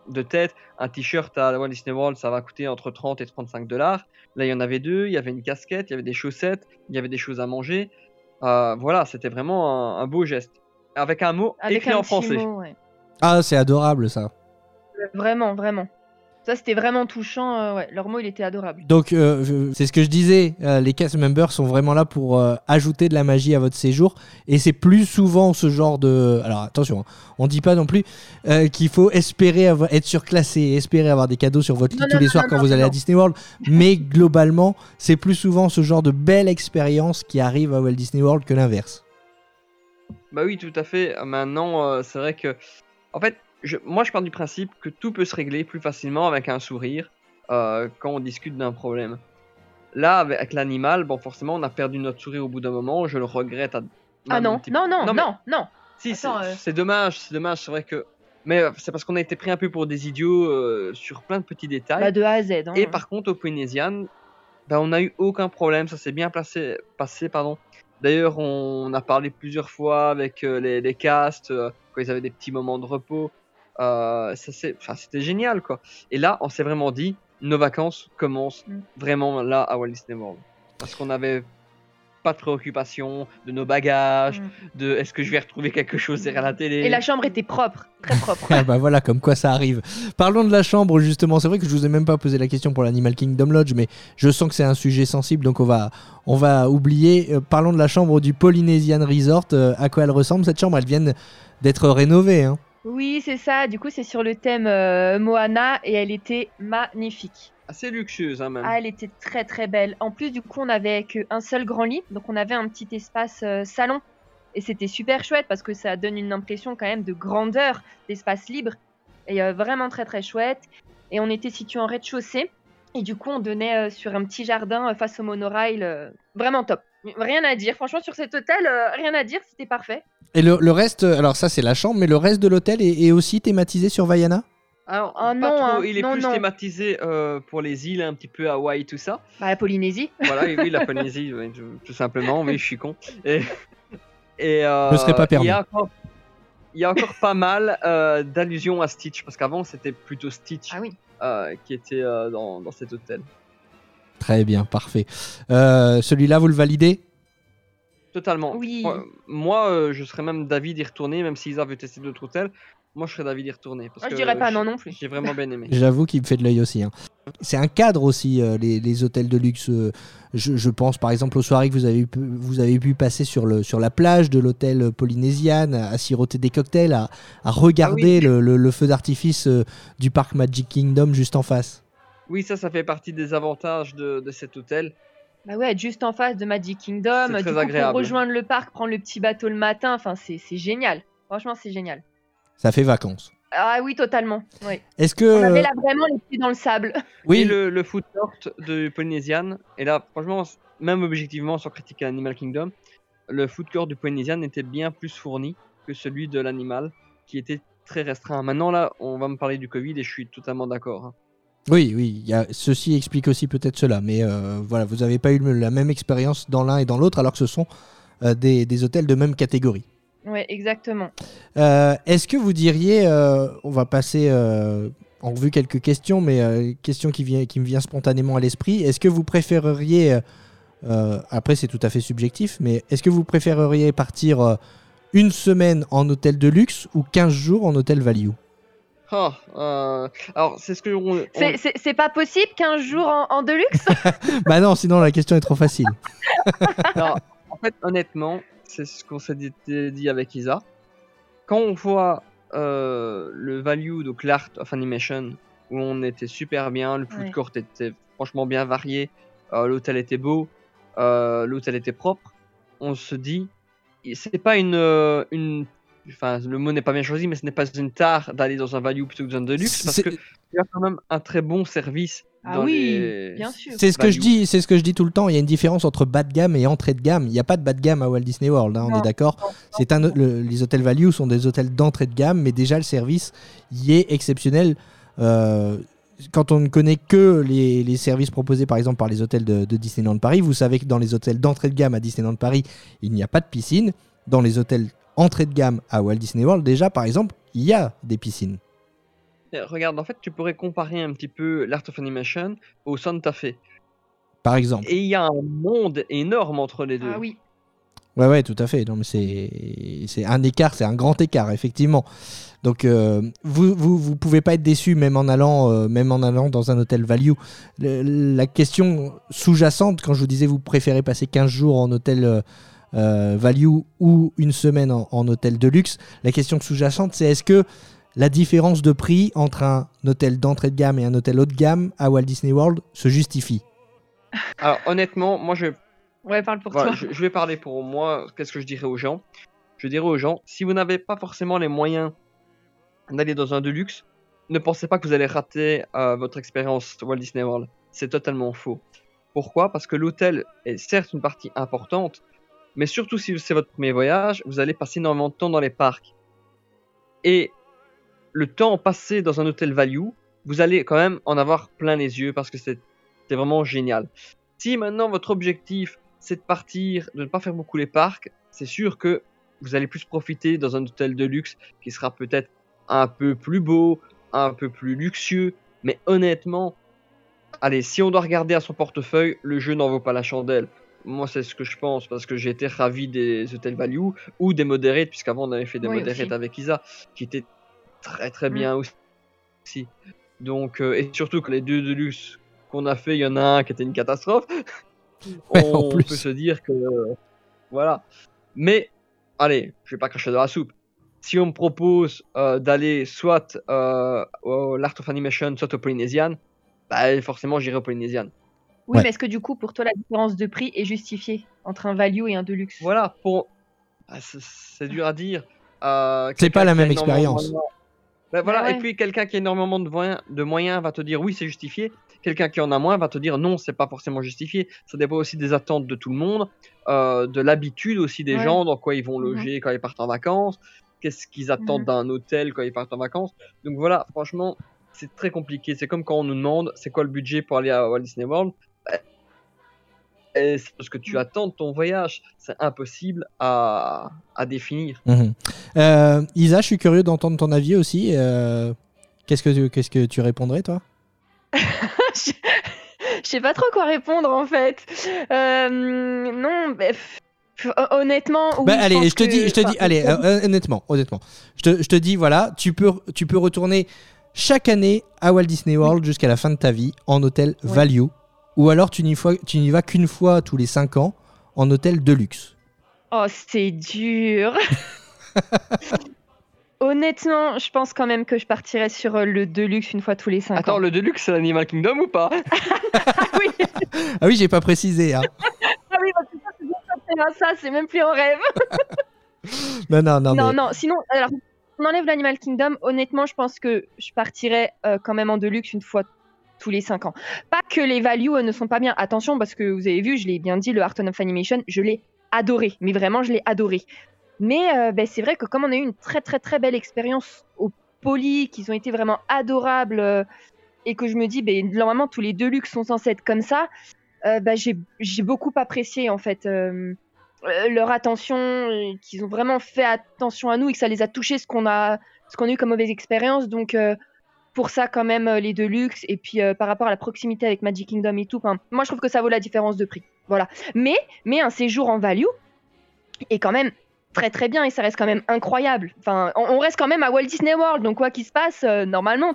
de tête, un t-shirt à la Walt Disney World, ça va coûter entre 30 et 35 dollars. Là, il y en avait deux. Il y avait une casquette, il y avait des chaussettes, il y avait des choses à manger. Euh, voilà, c'était vraiment un, un beau geste. Avec un mot Avec écrit un en français. mot, ouais. Ah, c'est adorable ça. Vraiment, vraiment. Ça, c'était vraiment touchant. euh, ouais. Leur mot, il était adorable. Donc, euh, c'est ce que je disais, euh, les cast members sont vraiment là pour euh, ajouter de la magie à votre séjour. Et c'est plus souvent ce genre de. Alors attention, hein, on dit pas non plus euh, qu'il faut espérer avoir- être surclassé, espérer avoir des cadeaux sur votre lit Non, tous non, les non, soirs non, quand non, vous allez à. Disney World. Mais globalement, c'est plus souvent ce genre de belle expérience qui arrive à Walt Disney World que l'inverse. Bah oui, tout à fait. Maintenant, euh, c'est vrai que, en fait, je- moi je pars du principe que tout peut se régler plus facilement avec un sourire euh, quand on discute d'un problème. Là, avec, l'animal, bon, forcément, on a perdu notre sourire au bout d'un moment. Je le regrette. À, Ah non, non, non, mais- non, non. Si, c'est euh. c'est dommage, c'est dommage, c'est vrai que. Mais euh, c'est parce qu'on a été pris un peu pour des idiots euh, sur plein de petits détails. Bah, de A à Z. hein. Et par contre, au Polynesian, bah, on n'a eu aucun problème, ça s'est bien placé, passé. Pardon. D'ailleurs, on a parlé plusieurs fois avec euh, les, les castes, euh, quand ils avaient des petits moments de repos. Euh, ça c'est- enfin, C'était génial, quoi. Et là, on s'est vraiment dit, nos vacances commencent Mm. vraiment là à Walt Disney World. Parce qu'on n'avait pas de préoccupation de nos bagages, Mm. de est-ce que je vais retrouver quelque chose derrière la télé. Et la chambre était propre, très propre. Ah bah voilà, comme quoi ça arrive. Parlons de la chambre justement. C'est vrai que je vous ai même pas posé la question pour l'Animal Kingdom Lodge, mais je sens que c'est un sujet sensible, donc on va, on va oublier. Euh, parlons de la chambre du Polynesian Resort. Euh, à quoi elle ressemble cette chambre? Elle vient d'être rénovée. Hein. Oui, c'est ça. Du coup, c'est sur le thème euh, Moana et elle était magnifique. Assez luxueuse, hein, même. Ah, elle était très très belle. En plus, du coup, on avait qu'un seul grand lit, donc on avait un petit espace euh, salon. Et c'était super chouette parce que ça donne une impression quand même de grandeur, d'espace libre. Et euh, vraiment très très chouette. Et on était situé en rez-de-chaussée. Et du coup, on donnait sur un petit jardin face au monorail. vraiment top. Rien à dire. Franchement, sur cet hôtel, euh, rien à dire. C'était parfait. Et le, le reste, euh, alors ça c'est la chambre, mais le reste de l'hôtel est, est aussi thématisé sur Vaiana? Alors, Ah pas non, trop. hein, Il est non, plus non. thématisé euh, pour les îles, un petit peu Hawaï, tout ça. Bah, la Polynésie. Voilà, oui, la Polynésie, oui, tout, simplement, oui, je suis con. Et, et euh, Ne serait pas permis. Il y a encore, il y a encore pas mal euh, d'allusions à Stitch, parce qu'avant c'était plutôt Stitch Ah oui. euh, qui était euh, dans, dans cet hôtel. Très bien, parfait. Euh, Celui-là, vous le validez? Totalement. Oui. Moi, euh, je serais même d'avis d'y retourner, même s'ils avaient testé d'autres hôtels. Moi, je serais d'avis d'y retourner. Parce Moi, je que dirais pas non non plus. J'ai vraiment bien aimé. J'avoue qu'il me fait de l'œil aussi. hein. C'est un cadre aussi, euh, les, les hôtels de luxe. euh, je, je pense par exemple aux soirées que vous avez pu, vous avez pu passer sur, le, sur la plage de l'hôtel Polynesian, à siroter des cocktails, à, à regarder le, le- le feu d'artifice euh, du parc Magic Kingdom juste en face. Oui, ça, ça fait partie des avantages de, de cet hôtel. Bah ouais, être juste en face de Magic Kingdom. C'est Du très coup, agréable. pour rejoindre le parc, prendre le petit bateau le matin, enfin, c'est c'est génial. Franchement, c'est génial. Ça fait vacances. Ah oui, totalement. Ouais. Est-ce que. On avait là vraiment les pieds dans le sable. oui, Et le, le food court de Polynesian. Et là, franchement, même objectivement, sans critiquer Animal Kingdom, le food court du Polynesian était bien plus fourni que celui de l'animal, qui était très restreint. Maintenant, là, on va me parler du Covid et je suis totalement d'accord. Oui, oui, y a, ceci explique aussi peut-être cela, mais euh, voilà, vous n'avez pas eu la même expérience dans l'un et dans l'autre, alors que ce sont euh, des, des hôtels de même catégorie. Ouais, exactement. Euh, Est-ce que vous diriez, on va passer en revue quelques questions, mais question qui, vient, qui me vient spontanément à l'esprit, est-ce que vous préféreriez, après c'est tout à fait subjectif, mais est-ce que vous préféreriez partir une semaine en hôtel de luxe ou 15 jours en hôtel value? Ah, euh, alors, c'est ce que on- on- C'est- pas possible qu'un jour en, en deluxe? Bah non, sinon la question est trop facile. Alors, en fait, honnêtement, c'est ce qu'on s'est dit, dit avec Isa. Quand on voit euh, le value, donc l'art of animation, où on était super bien, le food Ouais. court était franchement bien varié, euh, l'hôtel était beau, euh, l'hôtel était propre, on se dit, c'est pas une, une, enfin, le mot n'est pas bien choisi, mais ce n'est pas une tare d'aller dans un value plutôt que dans un deluxe, parce que il y a quand même un très bon service. Ah dans oui, les- bien sûr. C'est ce que je value. dis, c'est ce que je dis tout le temps. Il y a une différence entre bas de gamme et entrée de gamme. Il n'y a pas de bas de gamme à Walt Disney World, hein, on est d'accord. C'est un, le- les hôtels value sont des hôtels d'entrée de gamme, mais déjà le service y est exceptionnel. Euh, quand on ne connaît que les, les services proposés par exemple par les hôtels de, de Disneyland Paris, vous savez que dans les hôtels d'entrée de gamme à Disneyland Paris, il n'y a pas de piscine. Dans les hôtels entrée de gamme à Walt Disney World, déjà par exemple, il y a des piscines. Et Regarde, en fait, tu pourrais comparer un petit peu l'Art of Animation au Santa Fe. Par exemple. Et il y a un monde énorme entre les deux. Ah oui. Ouais, ouais, tout à fait. Non, mais c'est, c'est un écart, c'est un grand écart, effectivement. Donc, euh, vous, vous, vous pouvez pas être déçu même en allant, euh, même en allant dans un hôtel value. Le- la question sous-jacente, quand je vous disais vous préférez passer 15 jours en hôtel euh, euh, value ou une semaine en, en hôtel de luxe, la question sous-jacente, c'est est-ce que la différence de prix entre un hôtel d'entrée de gamme et un hôtel haut de gamme à Walt Disney World se justifie? Alors honnêtement, moi je, Ouais, parle pour voilà, toi. je, je vais parler pour moi. Qu'est-ce que je dirais aux gens? Je dirais aux gens, si vous n'avez pas forcément les moyens d'aller dans un Deluxe, ne pensez pas que vous allez rater euh, votre expérience Walt Disney World. C'est totalement faux. Pourquoi? Parce que l'hôtel est certes une partie importante, mais surtout si c'est votre premier voyage, vous allez passer énormément de temps dans les parcs. Et le temps passé dans un hôtel value, vous allez quand même en avoir plein les yeux parce que c'est vraiment génial. Si maintenant votre objectif c'est de partir, de ne pas faire beaucoup les parcs, c'est sûr que vous allez plus profiter dans un hôtel de luxe qui sera peut-être un peu plus beau, un peu plus luxueux, mais honnêtement, allez, si on doit regarder à son portefeuille, le jeu n'en vaut pas la chandelle. Moi, c'est ce que je pense parce que j'ai été ravi des hôtels value ou des moderates, puisqu'avant on avait fait des Oui, moderates avec Isa, qui étaient très très Mm. bien aussi. Donc, euh, et surtout que les deux de luxe qu'on a fait, il y en a un qui était une catastrophe. Ouais, on plus. peut se dire que voilà. Mais allez, je vais pas cracher dans la soupe. Si on me propose euh, d'aller soit euh, au l'Art of Animation, soit au Polynesian, bah forcément j'irai au Polynesian. Oui, Ouais. mais est-ce que du coup, pour toi, la différence de prix est justifiée entre un value et un deluxe? Voilà, pour ah, c'est- dur à dire. Euh, C'est pas la même de expérience. Ben voilà, ouais. et puis quelqu'un qui a énormément de moyens, de moyens va te dire oui, c'est justifié. Quelqu'un qui en a moins va te dire non, c'est pas forcément justifié. Ça dépend aussi des attentes de tout le monde, euh, de l'habitude aussi des Ouais. gens, dans quoi ils vont loger quand ils partent en vacances, qu'est-ce qu'ils attendent Mhm. d'un hôtel quand ils partent en vacances. Donc voilà, franchement, c'est très compliqué. C'est comme quand on nous demande c'est quoi le budget pour aller à Walt Disney World? Et c'est parce que tu attends de ton voyage? C'est impossible à, à définir. Mhm. Euh, Isa, je suis curieux d'entendre ton avis aussi. euh, qu'est-ce, que tu, qu'est-ce que tu répondrais, toi? Je je sais pas trop quoi répondre en fait. Euh, non, bah, honnêtement. oui, Bah, je allez, pense je te que- dis, je te enfin, dis, allez, honnêtement, honnêtement, je te, je te dis, voilà, tu peux, tu peux retourner chaque année à Walt Disney World jusqu'à la fin de ta vie en hôtel Ouais. value, ou alors tu n'y, fois- tu n'y vas qu'une fois tous les 5 ans en hôtel de luxe. Oh, c'est dur. Honnêtement, je pense quand même que je partirais sur euh, le Deluxe une fois tous les 5 Attends, ans. le Deluxe, c'est l'Animal Kingdom ou pas? Oui, Ah oui, j'ai pas précisé. Hein. ah oui, c'est bien ça, c'est ça, c'est même plus un rêve. Non, non, non, Non, mais non, sinon, alors, on enlève l'Animal Kingdom. Honnêtement, je pense que je partirais euh, quand même en Deluxe une fois les 5 ans. Pas que les values euh, ne sont pas bien. Attention, parce que vous avez vu, je l'ai bien dit, le Art of Animation, je l'ai adoré. Mais vraiment, je l'ai adoré. Mais euh, ben, c'est vrai que comme on a eu une très très très belle expérience au Poly, qu'ils ont été vraiment adorables, euh, et que je me dis, ben, normalement, tous les Deluxe sont censés être comme ça, ben, j'ai beaucoup apprécié en fait. leur attention, qu'ils ont vraiment fait attention à nous et que ça les a touchés ce qu'on a, ce a eu comme mauvaise expérience. Donc pour ça quand même euh, les deux luxe et puis euh, par rapport à la proximité avec Magic Kingdom et tout, moi je trouve que ça vaut la différence de prix. Voilà. Mais mais un séjour en value est quand même très très bien et ça reste quand même incroyable. Enfin, on, on reste quand même à Walt Disney World, donc quoi qu'il se passe, euh, normalement,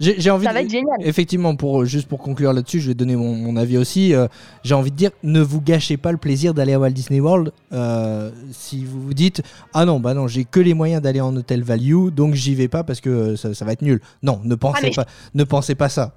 j'ai, envie ça de... va être génial. Effectivement, pour, juste pour conclure là-dessus, je vais donner mon, mon avis aussi. euh, j'ai envie de dire, ne vous gâchez pas le plaisir d'aller à Walt Disney World. euh, si vous vous dites, ah non, bah non, j'ai que les moyens d'aller en hôtel value, donc j'y vais pas parce que euh, ça, ça va être nul. Non, ne pensez, Ah, ne pensez pas ça.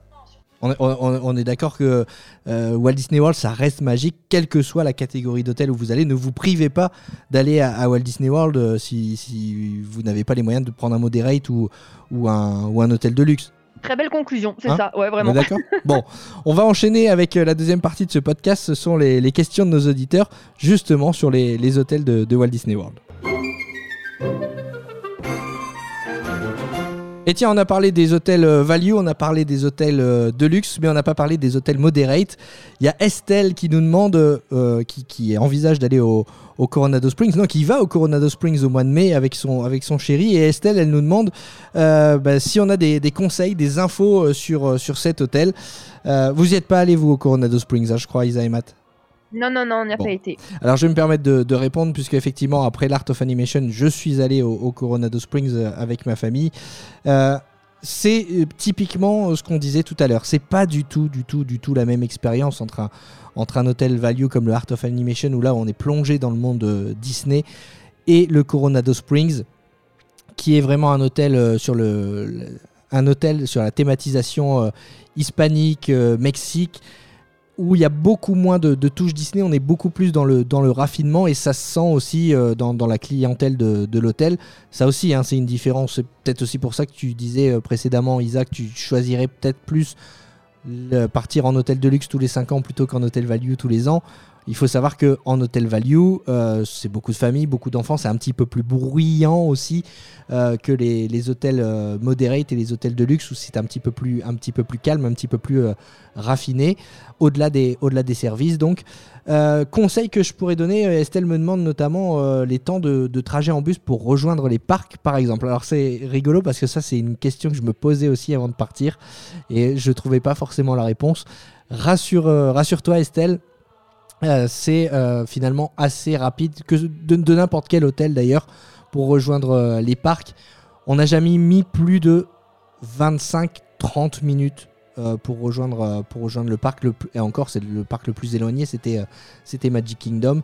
On est, on- on est d'accord que euh, Walt Disney World, ça reste magique, quelle que soit la catégorie d'hôtel où vous allez. Ne vous privez pas d'aller à, à Walt Disney World euh, si, si vous n'avez pas les moyens de prendre un moderate ou, ou, un, ou un hôtel de luxe. Très belle conclusion, c'est Hein ça. Ouais, vraiment. d'accord? Bon, on va enchaîner avec euh, la deuxième partie de ce podcast. Ce sont les, les questions de nos auditeurs, justement sur les, les hôtels de, de Walt Disney World. Et tiens, on a parlé des hôtels euh, value, on a parlé des hôtels euh, de luxe, mais on n'a pas parlé des hôtels moderate. Il y a Estelle qui nous demande, euh, qui, qui envisage d'aller au, au Coronado Springs, non, qui va au Coronado Springs au mois de mai avec son, avec son chéri. Et Estelle, elle nous demande euh, bah, si on a des, des conseils, des infos euh, sur, euh, sur cet hôtel. Euh, vous n'y êtes pas allé, vous, au Coronado Springs, hein, je crois, Isa et Matt? Non, non, non, on n'y a Bon. pas été. Alors je vais me permettre de, de répondre puisque effectivement après l'Art of Animation, je suis allé au, au Coronado Springs avec ma famille. Euh, c'est typiquement ce qu'on disait tout à l'heure. C'est pas du tout, du tout, du tout la même expérience entre un, entre un hôtel value comme le Art of Animation où là on est plongé dans le monde Disney et le Coronado Springs qui est vraiment un hôtel euh, sur le, un hôtel sur la thématisation euh, hispanique, euh, Mexique où il y a beaucoup moins de, touches Disney, on est beaucoup plus dans le, dans le raffinement et ça se sent aussi dans, la clientèle de, de l'hôtel. Ça aussi, hein, c'est une différence. C'est peut-être aussi pour ça que tu disais précédemment, Isaac, tu choisirais peut-être plus le- partir en hôtel de luxe tous les 5 ans plutôt qu'en hôtel value tous les ans. Il faut savoir que en hôtel value, euh, c'est beaucoup de familles, beaucoup d'enfants, c'est un petit peu plus bruyant aussi euh, que les, hôtels euh, moderate et les hôtels de luxe où c'est un petit peu plus un peu plus calme, un petit peu plus raffiné au-delà des, services. Donc, conseil que je pourrais donner, Estelle me demande notamment les temps de, de trajet en bus pour rejoindre les parcs, par exemple. Alors, c'est rigolo parce que ça, c'est une question que je me posais aussi avant de partir et je trouvais pas forcément la réponse. Rassure, rassure-toi, Estelle. Euh, c'est euh, finalement assez rapide que de, n'importe quel hôtel d'ailleurs pour rejoindre euh, les parcs. On n'a jamais mis plus de 25-30 minutes pour rejoindre le parc et encore c'est le parc le plus éloigné c'était c'était Magic Kingdom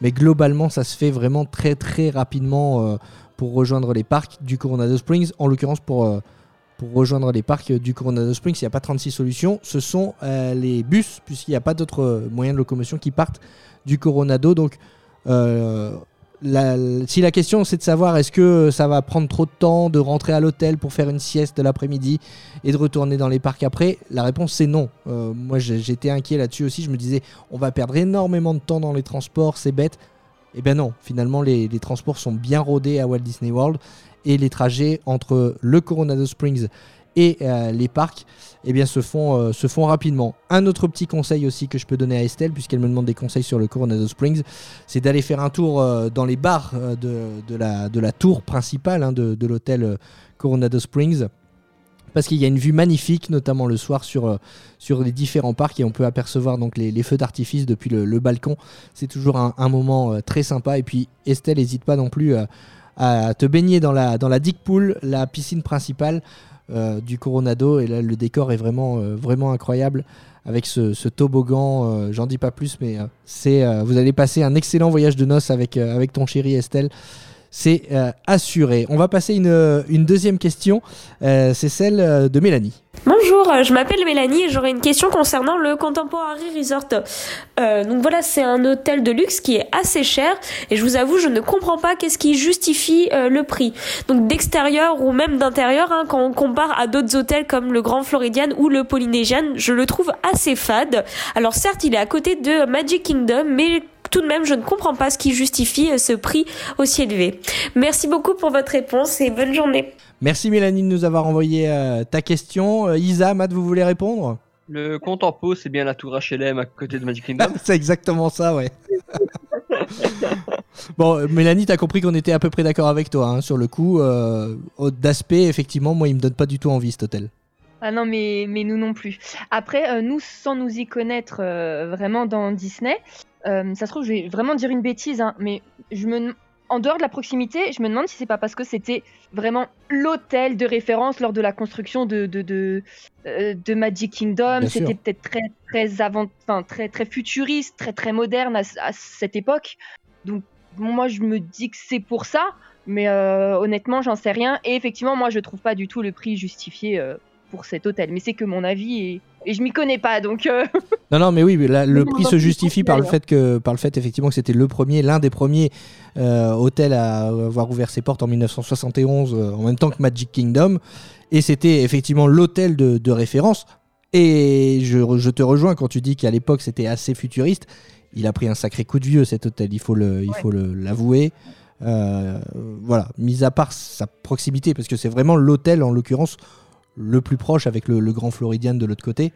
mais globalement ça se fait vraiment très très rapidement pour rejoindre les parcs du Coronado Springs en l'occurrence pour pour rejoindre les parcs du Coronado Springs il n'y a pas 36 solutions ce sont euh, les bus puisqu'il n'y a pas d'autres euh, moyens de locomotion qui partent du Coronado donc euh, si la question c'est de savoir est-ce que ça va prendre trop de temps de rentrer à l'hôtel pour faire une sieste de l'après-midi et de retourner dans les parcs après La réponse c'est non. Moi j'étais inquiet là-dessus aussi. Je me disais on va perdre énormément de temps dans les transports, c'est bête. Eh bien non, finalement les transports sont bien rodés à Walt Disney World et les trajets entre le Coronado Springs et euh, les parcs eh bien, se, font, euh, se font rapidement. Un autre petit conseil aussi que je peux donner à Estelle, puisqu'elle me demande des conseils sur le Coronado Springs, c'est d'aller faire un tour euh, dans les bars de, la, tour principale hein, de, l'hôtel Coronado Springs. Parce qu'il y a une vue magnifique, notamment le soir sur, les différents parcs et on peut apercevoir donc les, feux d'artifice depuis le, balcon. C'est toujours un, moment très sympa. Et puis Estelle, n'hésite pas non plus euh, à te baigner dans la, dans la Dick la piscine principale euh, du Coronado. Et là, le décor est vraiment, euh, vraiment incroyable avec ce, toboggan. euh, J'en dis pas plus, mais c'est, vous allez passer un excellent voyage de noces avec ton chéri Estelle. C'est euh, assuré. On va passer une, euh, une deuxième question. Euh, c'est celle de Mélanie. Bonjour, je m'appelle Mélanie et j'aurais une question concernant le Contemporary Resort. Donc voilà, c'est un hôtel de luxe qui est assez cher et je vous avoue, je ne comprends pas qu'est-ce qui justifie le prix. Donc d'extérieur ou même d'intérieur, hein, quand on compare à d'autres hôtels comme le Grand Floridian ou le Polynesian, je le trouve assez fade. Alors certes, il est à côté de Magic Kingdom, mais tout de même, je ne comprends pas ce qui justifie euh, ce prix aussi élevé. Merci beaucoup pour votre réponse et bonne journée. Merci Mélanie de nous avoir envoyé euh, ta question. Euh, Isa, Matt, vous voulez répondre? Le compte en pot, c'est bien la tour HLM à côté de Magic Kingdom. C'est exactement ça, ouais. bon, Mélanie, t'as compris qu'on était à peu près d'accord avec toi hein, sur le coup. euh, au- D'aspect, effectivement, moi, il me donne pas du tout envie cet hôtel. Ah non, mais, mais nous non plus. Après, euh, nous, sans nous y connaître euh, vraiment dans Disney, euh, ça se trouve, je vais vraiment dire une bêtise, hein, mais je me, en dehors de la proximité, je me demande si c'est pas parce que c'était vraiment l'hôtel de référence lors de la construction de, de, de, euh, de Magic Kingdom. C'était peut-être très, très, avant, enfin, très, très futuriste, très, très moderne à, à cette époque. Donc, moi, je me dis que c'est pour ça, mais euh, honnêtement, j'en sais rien. Et effectivement, moi, je trouve pas du tout le prix justifié. Pour cet hôtel. Mais c'est que mon avis et, et je m'y connais pas, donc euh, Non, non, mais oui, mais là, le Non, prix non, se justifie par le fait que, par le fait effectivement que c'était le premier, l'un des premiers euh, hôtels à avoir ouvert ses portes en 1971, euh, en même temps que Magic Kingdom, et c'était effectivement l'hôtel de, de référence. Et je, je te rejoins quand tu dis qu'à l'époque c'était assez futuriste. Il a pris un sacré coup de vieux cet hôtel, il faut le, il Ouais. faut l'avouer. Euh, voilà, mis à part sa proximité, parce que c'est vraiment l'hôtel en l'occurrence le plus proche avec le, le Grand Floridian de l'autre côté.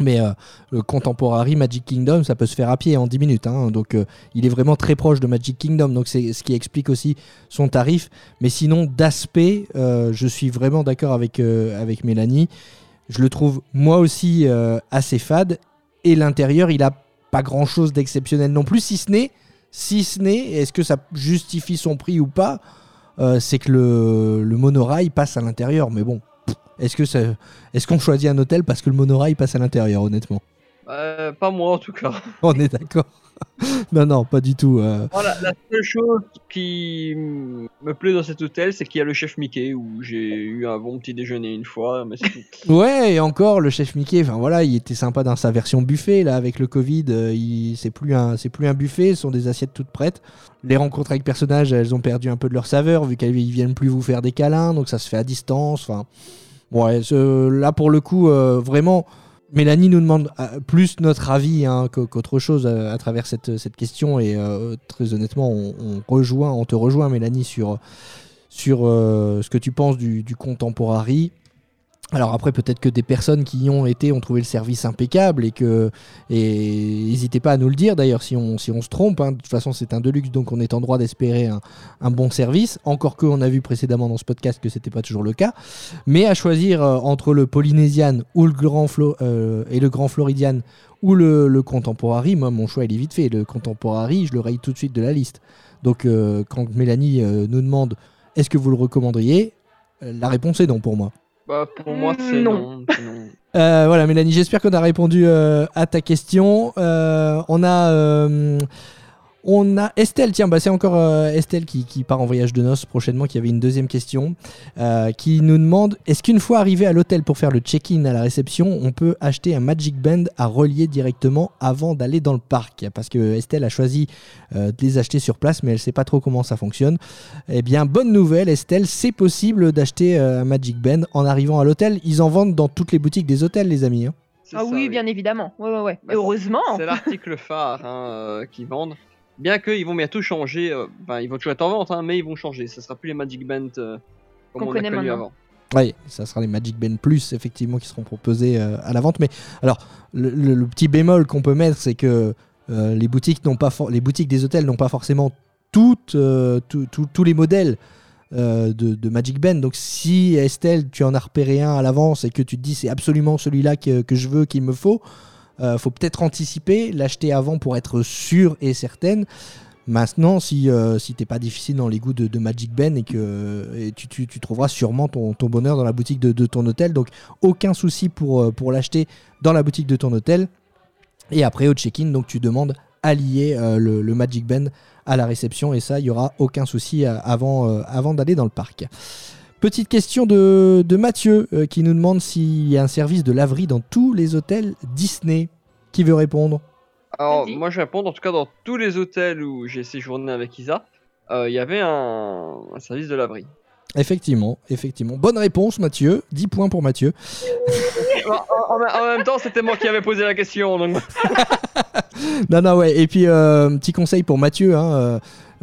Mais euh, le Contemporary Magic Kingdom, ça peut se faire à pied en 10 minutes. hein. donc euh, il est vraiment très proche de Magic Kingdom. Donc c'est ce qui explique aussi son tarif. Mais sinon, d'aspect, euh, je suis vraiment d'accord avec, euh, Mélanie. Je le trouve moi aussi euh, assez fade. Et l'intérieur, il a pas grand chose d'exceptionnel non plus, si ce n'est, si ce n'est, est-ce que ça justifie son prix ou pas? Euh, C'est que le, le monorail passe à l'intérieur. Mais bon, est-ce que est-ce qu'on choisit un hôtel parce que le monorail passe à l'intérieur, honnêtement? Euh, pas moi en tout cas. On est d'accord. non, non, pas du tout. euh. Voilà, la seule chose qui me plaît dans cet hôtel, c'est qu'il y a le chef Mickey où j'ai eu un bon petit déjeuner une fois, mais. Ouais, et encore le chef Mickey. Enfin voilà, il était sympa dans sa version buffet là avec le Covid. euh, il c'est plus un, plus un buffet, ce sont des assiettes toutes prêtes. Les rencontres avec personnages, elles ont perdu un peu de leur saveur vu qu'ils viennent plus vous faire des câlins, donc ça se fait à distance. Enfin, ouais, ce- là pour le coup, euh, vraiment. Mélanie nous demande euh, plus notre avis hein, qu'au- qu'autre chose euh, à travers cette, cette question et euh, très honnêtement on, rejoint, on te rejoint Mélanie sur, sur ce que tu penses du, du contemporary. Alors après peut-être que des personnes qui y ont été ont trouvé le service impeccable et que et n'hésitez pas à nous le dire d'ailleurs si on, si on se trompe. hein. De toute façon c'est un deluxe donc on est en droit d'espérer un, bon service. Encore que on a vu précédemment dans ce podcast que c'était pas toujours le cas. Mais à choisir euh, entre le Polynesian ou le Grand euh, et le Grand Floridian ou le, Contemporary, moi mon choix il est vite fait. Le Contemporary je le raye tout de suite de la liste. Donc euh, quand Mélanie nous demande est-ce que vous le recommanderiez, la réponse est non pour moi. Bah, pour moi, Mm, c'est non. non. c'est non. Euh, voilà, Mélanie, j'espère qu'on a répondu euh, à ta question. Euh, on a. on a Estelle, tiens, bah c'est encore euh, Estelle qui, qui part en voyage de noces prochainement, qui avait une deuxième question, euh, qui nous demande est-ce qu'une fois arrivé à l'hôtel pour faire le check-in à la réception, on peut acheter un Magic Band à relier directement avant d'aller dans le parc? Parce que Estelle a choisi euh, de les acheter sur place, mais elle sait pas trop comment ça fonctionne. Eh bien, bonne nouvelle, Estelle, c'est possible d'acheter euh, un Magic Band en arrivant à l'hôtel. Ils en vendent dans toutes les boutiques des hôtels, les amis. hein. Ah ça, oui, bien évidemment. Ouais, ouais, ouais. Bah, Et heureusement. C'est l'article phare hein, euh, qu'ils vendent. Bien qu'ils vont bientôt changer, euh, ben, ils vont toujours être en vente, hein, mais ils vont changer. Ce sera plus les Magic Band euh, comme Qu'on on a connaît connu maintenant. avant. Oui, ça sera les Magic Band Plus, effectivement, qui seront proposés euh, à la vente. Mais alors, le, le- le petit bémol qu'on peut mettre, c'est que euh, les, boutiques n'ont pas for- les boutiques des hôtels n'ont pas forcément toutes, euh, tout- tout- tous les modèles euh, de, de Magic Band. Donc, si Estelle, tu en as repéré un à l'avance et que tu te dis c'est absolument celui-là que, que je veux, qu'il me faut, euh, faut peut-être anticiper, l'acheter avant pour être sûr et certaine. Maintenant, si, euh, si t'es pas difficile dans les goûts de, Magic Ben et que tu, trouveras sûrement ton, bonheur dans la boutique de, ton hôtel. Donc aucun souci pour, euh, pour l'acheter dans la boutique de ton hôtel. Et après au check-in, tu demandes à lier euh, le, Magic Ben à la réception et ça, il y aura aucun souci avant, avant d'aller dans le parc. Petite question de, de Mathieu euh, qui nous demande s'il y a un service de laverie dans tous les hôtels Disney. Qui veut répondre? Alors, moi je réponds, en tout cas dans tous les hôtels où j'ai séjourné avec Isa, euh, il y avait un, un service de laverie. Effectivement, effectivement. Bonne réponse Mathieu, 10 points pour Mathieu. en, en- en même temps, c'était moi qui avais posé la question, donc Non, non, ouais. Et puis, euh, petit conseil pour Mathieu, hein, euh,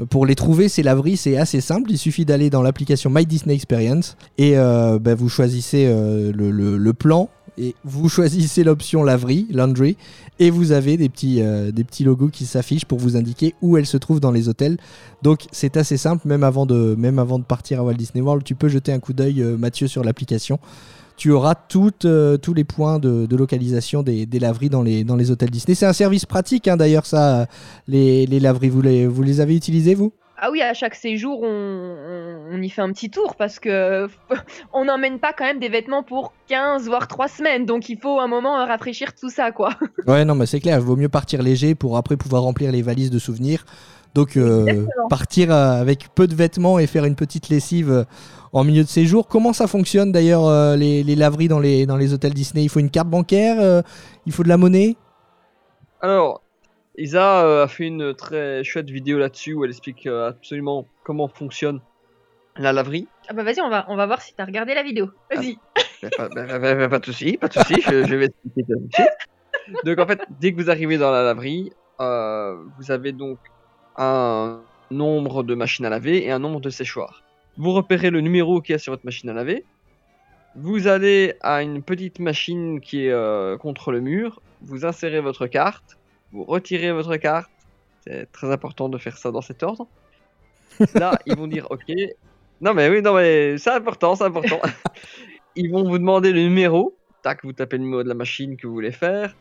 pour les trouver, ces laveries, c'est assez simple. Il suffit d'aller dans l'application My Disney Experience et euh, bah, vous choisissez euh, le, plan et vous choisissez l'option laverie, laundry, et vous avez des petits, euh, des petits logos qui s'affichent pour vous indiquer où elle se trouve dans les hôtels. Donc, c'est assez simple, même avant, de, partir à Walt Disney World, tu peux jeter un coup d'œil, Mathieu, sur l'application. Tu auras toutes, euh, tous les points de, de localisation des, des laveries dans les, dans les hôtels Disney. C'est un service pratique, hein, d'ailleurs, ça, les, les laveries. Vous les, vous les avez utilisés, vous? Ah oui, à chaque séjour, on, on- on y fait un petit tour parce que on n'emmène pas quand même des vêtements pour 15 voire 3 semaines. Donc il faut un moment rafraîchir tout ça, quoi. Ouais, non, mais c'est clair, il vaut mieux partir léger pour après pouvoir remplir les valises de souvenirs. Donc, euh, partir euh, avec peu de vêtements et faire une petite lessive en milieu de séjour. Comment ça fonctionne d'ailleurs, euh, les, les laveries dans les, dans les hôtels Disney? Il faut une carte bancaire euh, Il faut de la monnaie? Alors, Isa euh, a fait une très chouette vidéo là-dessus où elle explique euh, absolument comment fonctionne la laverie. Ah bah vas-y, on va, on va voir si t'as regardé la vidéo. Vas-y. Bah, pas, bah, bah, bah, pas de souci, pas de souci, je, je vais expliquer tout de suite. Donc en fait, dès que vous arrivez dans la laverie, euh, vous avez donc un nombre de machines à laver et un nombre de séchoirs. Vous repérez le numéro qu'il y a sur votre machine à laver. Vous allez à une petite machine qui est euh, contre le mur. Vous insérez votre carte. Vous retirez votre carte. C'est très important de faire ça dans cet ordre. Là, ils vont dire OK. Non mais oui, non mais c'est important, c'est important. ils vont vous demander le numéro. Tac, vous tapez le numéro de la machine que vous voulez faire.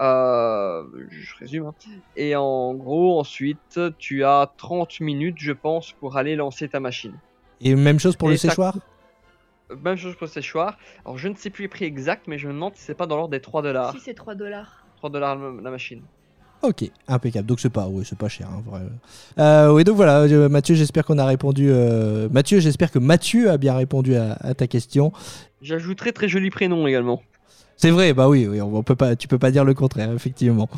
Euh, je résume. hein. Et en gros, ensuite, tu as 30 minutes, je pense, pour aller lancer ta machine. Et même chose pour Et le séchoir Même chose pour le séchoir. Alors, je ne sais plus les prix exacts, mais je me demande si c'est pas dans l'ordre des 3 dollars. Si c'est 3 dollars. 3 dollars la machine. Ok, impeccable. Donc c'est pas, oui, c'est pas cher. hein, vrai. Euh, oui, donc voilà, euh, Mathieu, j'espère qu'on a répondu. euh, Mathieu, j'espère que Mathieu a bien répondu à, à ta question. J'ajouterai très joli prénom également. C'est vrai, bah oui, oui, on peut pas, tu peux pas dire le contraire, effectivement.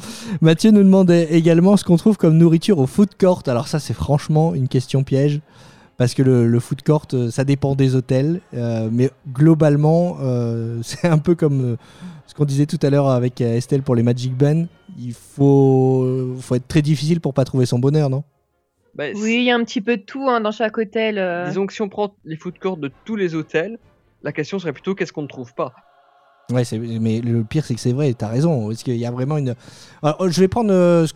Mathieu nous demandait également ce qu'on trouve comme nourriture au food court. Alors ça, c'est franchement une question piège. Parce que le, le food court, euh, ça dépend des hôtels. euh, mais globalement, euh, c'est un peu comme ce qu'on disait tout à l'heure avec Estelle pour les Magic Ben. Il faut, faut être très difficile pour pas trouver son bonheur, non? Bah, Oui, il y a un petit peu de tout hein, dans chaque hôtel. euh. Disons que si on prend les food courts de tous les hôtels, la question serait plutôt qu'est-ce qu'on ne trouve pas? Ouais, mais le pire, c'est que c'est vrai, t'as raison. Parce qu'il y a vraiment une. Alors, je vais prendre euh, ce,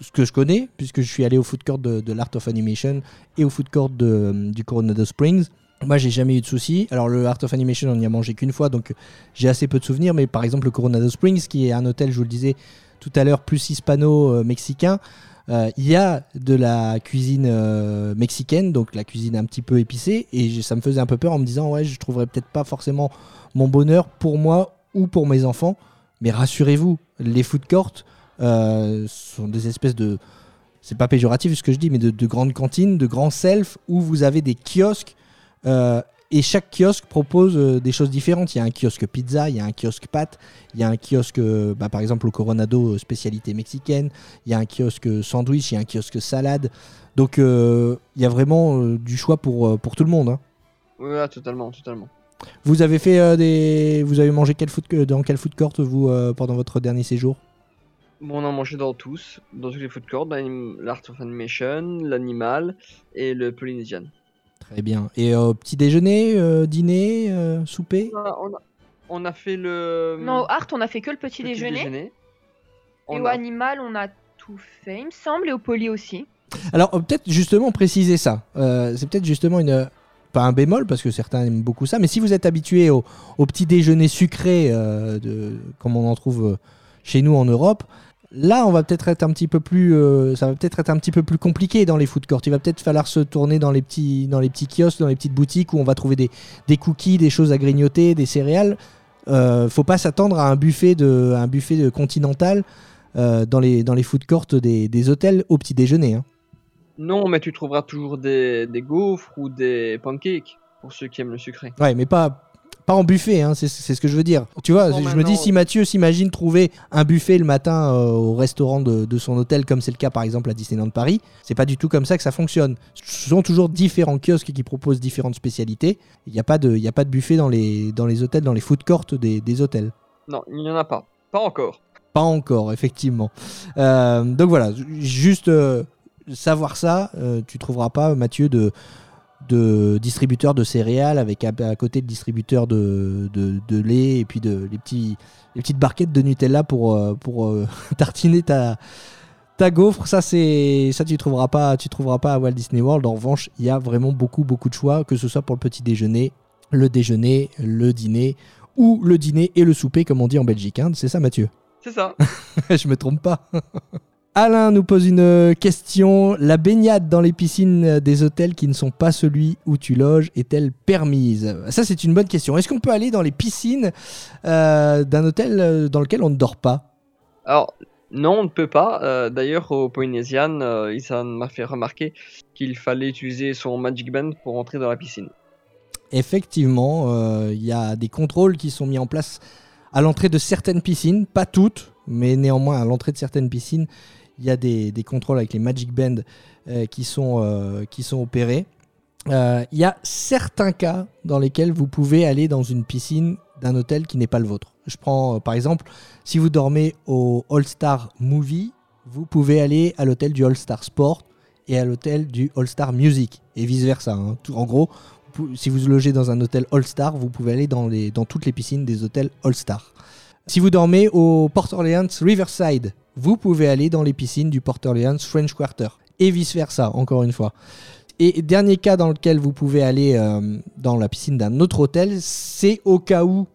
ce que je connais, puisque je suis allé au food court de, de l'Art of Animation et au food court de, euh, du Coronado Springs. Moi, j'ai jamais eu de soucis. Alors, le Art of Animation, on y a mangé qu'une fois, donc j'ai assez peu de souvenirs. Mais par exemple, le Coronado Springs, qui est un hôtel, je vous le disais tout à l'heure, plus hispano-mexicain, euh, il y a de la cuisine euh, mexicaine, donc la cuisine un petit peu épicée. Et ça me faisait un peu peur en me disant, ouais, je trouverais peut-être pas forcément mon bonheur pour moi ou pour mes enfants. Mais rassurez-vous, les food courts euh, sont des espèces de. C'est pas péjoratif ce que je dis, mais de, de grandes cantines, de grands self où vous avez des kiosques. euh, et chaque kiosque propose euh, des choses différentes. Il y a un kiosque pizza, il y a un kiosque pâtes, il y a un kiosque, euh, bah, par exemple, au Coronado, euh, spécialité mexicaine. Il y a un kiosque sandwich, il y a un kiosque salade. Donc, euh, il y a vraiment euh, du choix pour, pour tout le monde. hein. Oui, ouais, totalement, totalement. Vous avez fait euh, des, vous avez mangé quel food, dans quel food court vous pendant votre dernier séjour? Bon, on a mangé dans tous, dans tous les food courts, l'Art of Animation, l'Animal et le Polynesian. Très bien. Et euh, petit déjeuner, euh, dîner, euh, souper? On a, on a- on a fait le Non, au Art, on a fait que le petit, petit déjeuner. Et Et on au a- Animal, on a tout fait, il me semble, et au Poly aussi. Alors euh, peut-être justement préciser ça. Euh, c'est peut-être justement une pas un bémol parce que certains aiment beaucoup ça, mais si vous êtes habitué au, au petit déjeuner sucré euh, de, comme on en trouve euh, chez nous en Europe, là on va peut-être être un petit peu plus, euh, ça va peut-être être un petit peu plus compliqué dans les food courts. Il va peut-être falloir se tourner dans les petits, dans les petits kiosques, dans les petites boutiques où on va trouver des, des cookies, des choses à grignoter, des céréales. Euh, faut pas s'attendre à un buffet de, un buffet de continental euh, dans les dans les food courts des, des hôtels au petit déjeuner. hein. Non, mais tu trouveras toujours des, des gaufres ou des pancakes pour ceux qui aiment le sucré. Ouais, mais pas, pas en buffet, hein, c'est ce que je veux dire. Tu vois, Bon, je me dis, si Mathieu s'imagine trouver un buffet le matin euh, au restaurant de, de son hôtel, comme c'est le cas par exemple à Disneyland Paris, c'est pas du tout comme ça que ça fonctionne. Ce sont toujours différents kiosques qui proposent différentes spécialités. Il n'y a, pas de- il y a pas de buffet dans les, dans les hôtels, dans les food courts des, des hôtels. Non, il n'y en a pas. Pas encore. Pas encore, effectivement. Euh, donc voilà, juste euh, savoir ça, tu trouveras pas, Mathieu, de, de distributeur de céréales avec à, à côté de distributeur de, de, de lait et puis de les, petits, les petites barquettes de Nutella pour, euh, pour euh, tartiner ta, ta gaufre. Ça, c'est ça tu trouveras pas, tu trouveras pas à Walt Disney World. En revanche, il y a vraiment beaucoup, beaucoup de choix, que ce soit pour le petit déjeuner, le déjeuner, le dîner ou le dîner et le souper, comme on dit en Belgique. hein. C'est ça, Mathieu? C'est ça. je me trompe pas. Alain nous pose une question. La baignade dans les piscines des hôtels qui ne sont pas celui où tu loges est-elle permise? Ça, c'est une bonne question. Est-ce qu'on peut aller dans les piscines euh, d'un hôtel euh, dans lequel on ne dort pas? Alors, non, on ne peut pas. Euh, D'ailleurs, au Polynesian, euh, Isan m'a fait remarquer qu'il fallait utiliser son Magic Band pour entrer dans la piscine. Effectivement, il y a des contrôles qui sont mis en place à l'entrée de certaines piscines, pas toutes, mais néanmoins à l'entrée de certaines piscines, il y a des, contrôles avec les Magic Band euh, qui, sont, euh, qui sont opérés. Euh, Il y a certains cas dans lesquels vous pouvez aller dans une piscine d'un hôtel qui n'est pas le vôtre. Je prends euh, par exemple, si vous dormez au All Star Movie, vous pouvez aller à l'hôtel du All Star Sport et à l'hôtel du All Star Music et vice versa. hein. En gros, si vous logez dans un hôtel All Star, vous pouvez aller dans, les, dans toutes les piscines des hôtels All Star. Si vous dormez au Port Orleans Riverside, vous pouvez aller dans les piscines du Port Orleans French Quarter. Et vice versa, encore une fois. Et dernier cas dans lequel vous pouvez aller euh, dans la piscine d'un autre hôtel, c'est au cas où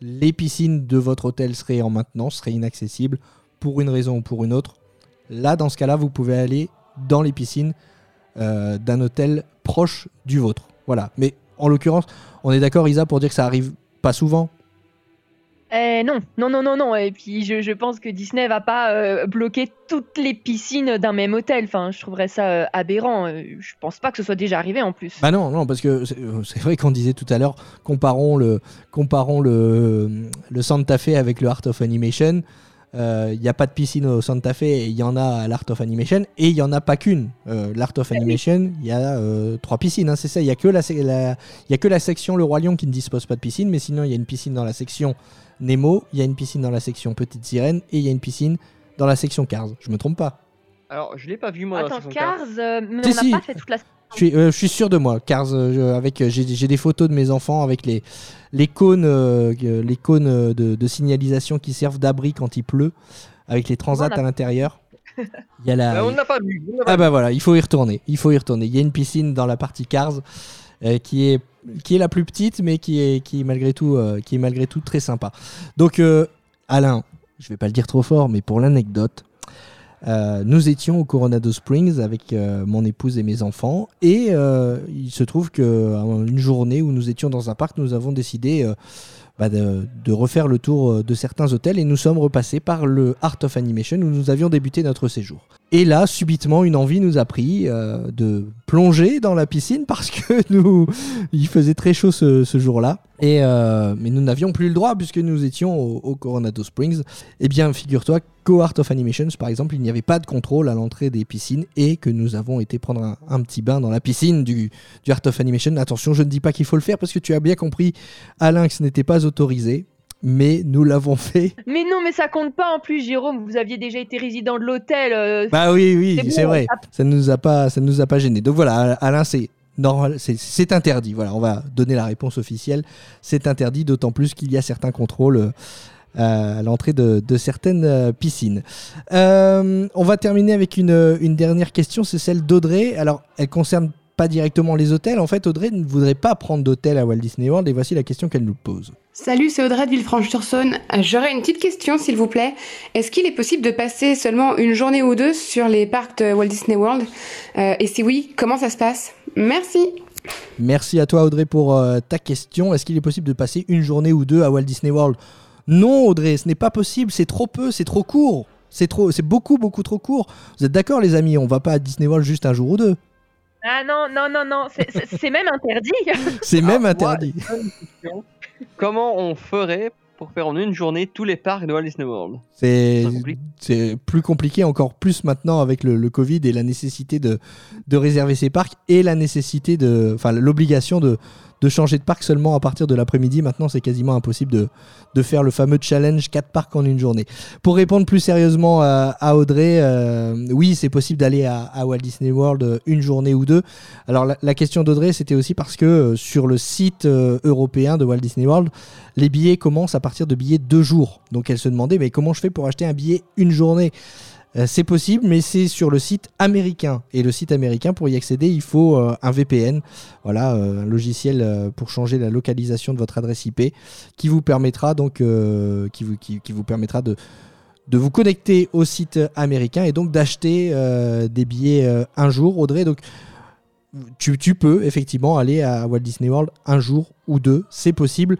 les piscines de votre hôtel seraient en maintenance, seraient inaccessibles pour une raison ou pour une autre. Là, dans ce cas-là, vous pouvez aller dans les piscines euh, d'un hôtel proche du vôtre. Voilà. Mais en l'occurrence, on est d'accord, Isa, pour dire que ça arrive pas souvent. Eh, non, non, non, non, non. Et puis je, je pense que Disney va pas euh, bloquer toutes les piscines d'un même hôtel. Enfin, je trouverais ça euh, aberrant. Euh, Je pense pas que ce soit déjà arrivé en plus. Bah non, non, parce que c'est euh, vrai qu'on disait tout à l'heure, comparons le, comparons le, le Santa Fe avec le Art of Animation. Euh, Il n'y a pas de piscine au Santa Fe, et il y en a à l'Art of Animation, et il n'y en a pas qu'une. Euh, L'Art of Animation, il y a euh, trois piscines, hein, c'est ça. Il n'y a, que la y a que la section Le Roi Lion qui ne dispose pas de piscine, mais sinon il y a une piscine dans la section Nemo, il y a une piscine dans la section Petite Sirène, et il y a une piscine dans la section Cars. Je me trompe pas. Alors, je l'ai pas vu moi dans la Attends, Cars. Cars, euh, mais Si, on n'a si. pas fait toute la. Je suis, euh, je suis sûr de moi, car euh, avec j'ai des photos de mes enfants avec les, les cônes, les cônes de, de signalisation qui servent d'abri quand il pleut, avec les transats à l'intérieur. Il y a la, Mais on n'a pas vu. on n'a pas ah bah voilà, il faut y retourner. Il faut y retourner. Il y a une piscine dans la partie Cars euh, qui est qui est la plus petite, mais qui est qui malgré tout euh, qui est malgré tout très sympa. Donc euh, Alain, je vais pas le dire trop fort, mais pour l'anecdote, euh, nous étions au Coronado Springs avec mon épouse et mes enfants, et il se trouve que une journée où nous étions dans un parc, nous avons décidé bah, de, refaire le tour de certains hôtels et nous sommes repassés par le Art of Animation où nous avions débuté notre séjour. Et là, subitement, une envie nous a pris euh, de plonger dans la piscine parce que nous, il faisait très chaud ce, jour-là. Et euh, mais nous n'avions plus le droit puisque nous étions au, Coronado Springs. Eh bien, figure-toi qu'au Art of Animations, par exemple, il n'y avait pas de contrôle à l'entrée des piscines et que nous avons été prendre un, un petit bain dans la piscine du, du Art of Animation. Attention, je ne dis pas qu'il faut le faire parce que tu as bien compris, Alain, que ce n'était pas autorisé. Mais nous l'avons fait. Mais non, mais ça compte pas en plus, Jérôme. Vous aviez déjà été résident de l'hôtel. euh, Bah oui, oui, C'est vrai. ça- nous a pas, ça ne nous a pas gêné. Donc voilà, Alain, c'est normal, c'est- interdit. Voilà, on va donner la réponse officielle. C'est interdit, d'autant plus qu'il y a certains contrôles. euh, à l'entrée de, de certaines euh, piscines. On va terminer avec une, une dernière question, c'est celle d'Audrey. Alors, elle concerne pas directement les hôtels. En fait, Audrey ne voudrait pas prendre d'hôtel à Walt Disney World et voici la question qu'elle nous pose. Salut, c'est Audrey de Villefranche-sur-Saône. Euh, J'aurais une petite question, s'il vous plaît. Est-ce qu'il est possible de passer seulement une journée ou deux sur les parcs de Walt Disney World? Euh, Et si oui, comment ça se passe? Merci. Merci à toi Audrey pour euh, ta question. Est-ce qu'il est possible de passer une journée ou deux à Walt Disney World? Non Audrey, ce n'est pas possible, c'est trop peu, c'est trop court. C'est trop, c'est beaucoup beaucoup trop court. Vous êtes d'accord les amis? On va pas à Disney World juste un jour ou deux. Ah non, non, non, non. c'est- même interdit. C'est Ah, même moi, interdit. Comment on ferait pour faire en une journée tous les parcs de Walt Disney World? C'est plus compliqué encore plus maintenant avec le, le Covid et la nécessité de, de réserver ses parcs et la nécessité de, enfin l'obligation de, de changer de parc seulement à partir de l'après-midi. Maintenant, c'est quasiment impossible de, faire le fameux challenge 4 parcs en une journée. Pour répondre plus sérieusement à, Audrey, euh, oui, c'est possible d'aller à, Walt Disney World euh, une journée ou deux. Alors la, question d'Audrey, c'était aussi parce que euh, sur le site européen de Walt Disney World, les billets commencent à partir de billets deux jours. Donc elle se demandait, mais comment je fais pour acheter un billet une journée? Euh, c'est possible, mais c'est sur le site américain. Et le site américain, pour y accéder, il faut euh, un VPN, voilà, euh, un logiciel euh, pour changer la localisation de votre adresse IP, qui vous permettra donc, euh, qui vous, qui, qui vous permettra de de vous connecter au site américain et donc d'acheter euh, des billets euh, un jour. Audrey, donc tu, tu peux effectivement aller à Walt Disney World un jour ou deux, c'est possible.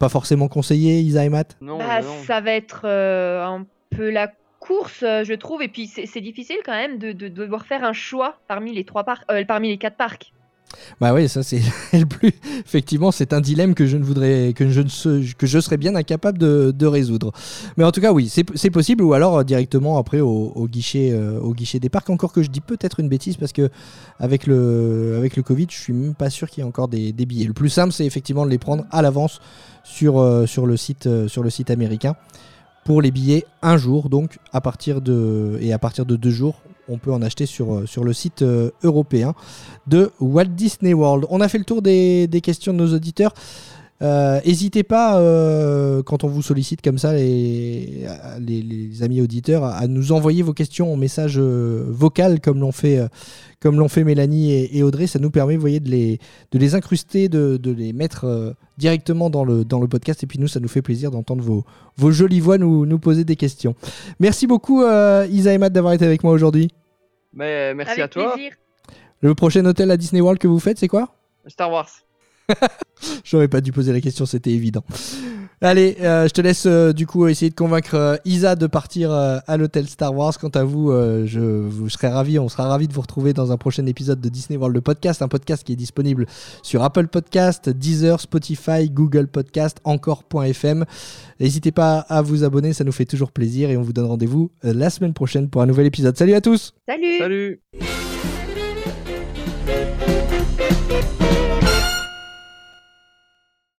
Pas forcément conseillé, Isa et Matt? Non, Bah, non. ça va être euh, un peu la course, euh, je trouve. Et puis, c'est difficile quand même de, de- de devoir faire un choix parmi les trois parcs, euh, parmi les quatre parcs. Bah oui, ça c'est le plus. Effectivement, c'est un dilemme que je ne voudrais, que je que je serais bien incapable de, de résoudre. Mais en tout cas, oui, c'est possible ou alors euh, directement après au, guichet, au guichet des parcs. Encore que je dis peut-être une bêtise parce que avec le, avec le Covid, je suis même pas sûr qu'il y ait encore des, billets. Le plus simple, c'est effectivement de les prendre à l'avance sur, sur sur le site américain pour les billets un jour. Donc à partir de et à partir de deux jours, on peut en acheter sur, euh, sur le site euh, européen de Walt Disney World. On a fait le tour des, des questions de nos auditeurs. Euh, N'hésitez pas, euh, quand on vous sollicite comme ça, les, les, les amis auditeurs, à nous envoyer vos questions en message euh, vocal, comme l'ont fait, euh, comme l'ont fait Mélanie et, et Audrey. Ça nous permet, vous voyez, de les, de les incruster, de, de les mettre euh, directement dans le, dans le podcast. Et puis nous, ça nous fait plaisir d'entendre vos, vos jolies voix nous, nous poser des questions. Merci beaucoup, euh, Isa et Matt, d'avoir été avec moi aujourd'hui. Mais merci Avec à toi. plaisir. Le prochain hôtel à Disney World que vous faites, c'est quoi? Star Wars. J'aurais pas dû poser la question, c'était évident. Allez, euh, je te laisse euh, du coup essayer de convaincre euh, Isa de partir euh, à l'hôtel Star Wars. Quant à vous, euh, je vous serai ravi, on sera ravi de vous retrouver dans un prochain épisode de Disney World le podcast, un podcast qui est disponible sur Apple Podcast, Deezer, Spotify, Google Podcast, encore.fm. N'hésitez pas à vous abonner, ça nous fait toujours plaisir et on vous donne rendez-vous euh, la semaine prochaine pour un nouvel épisode. Salut à tous. Salut Salut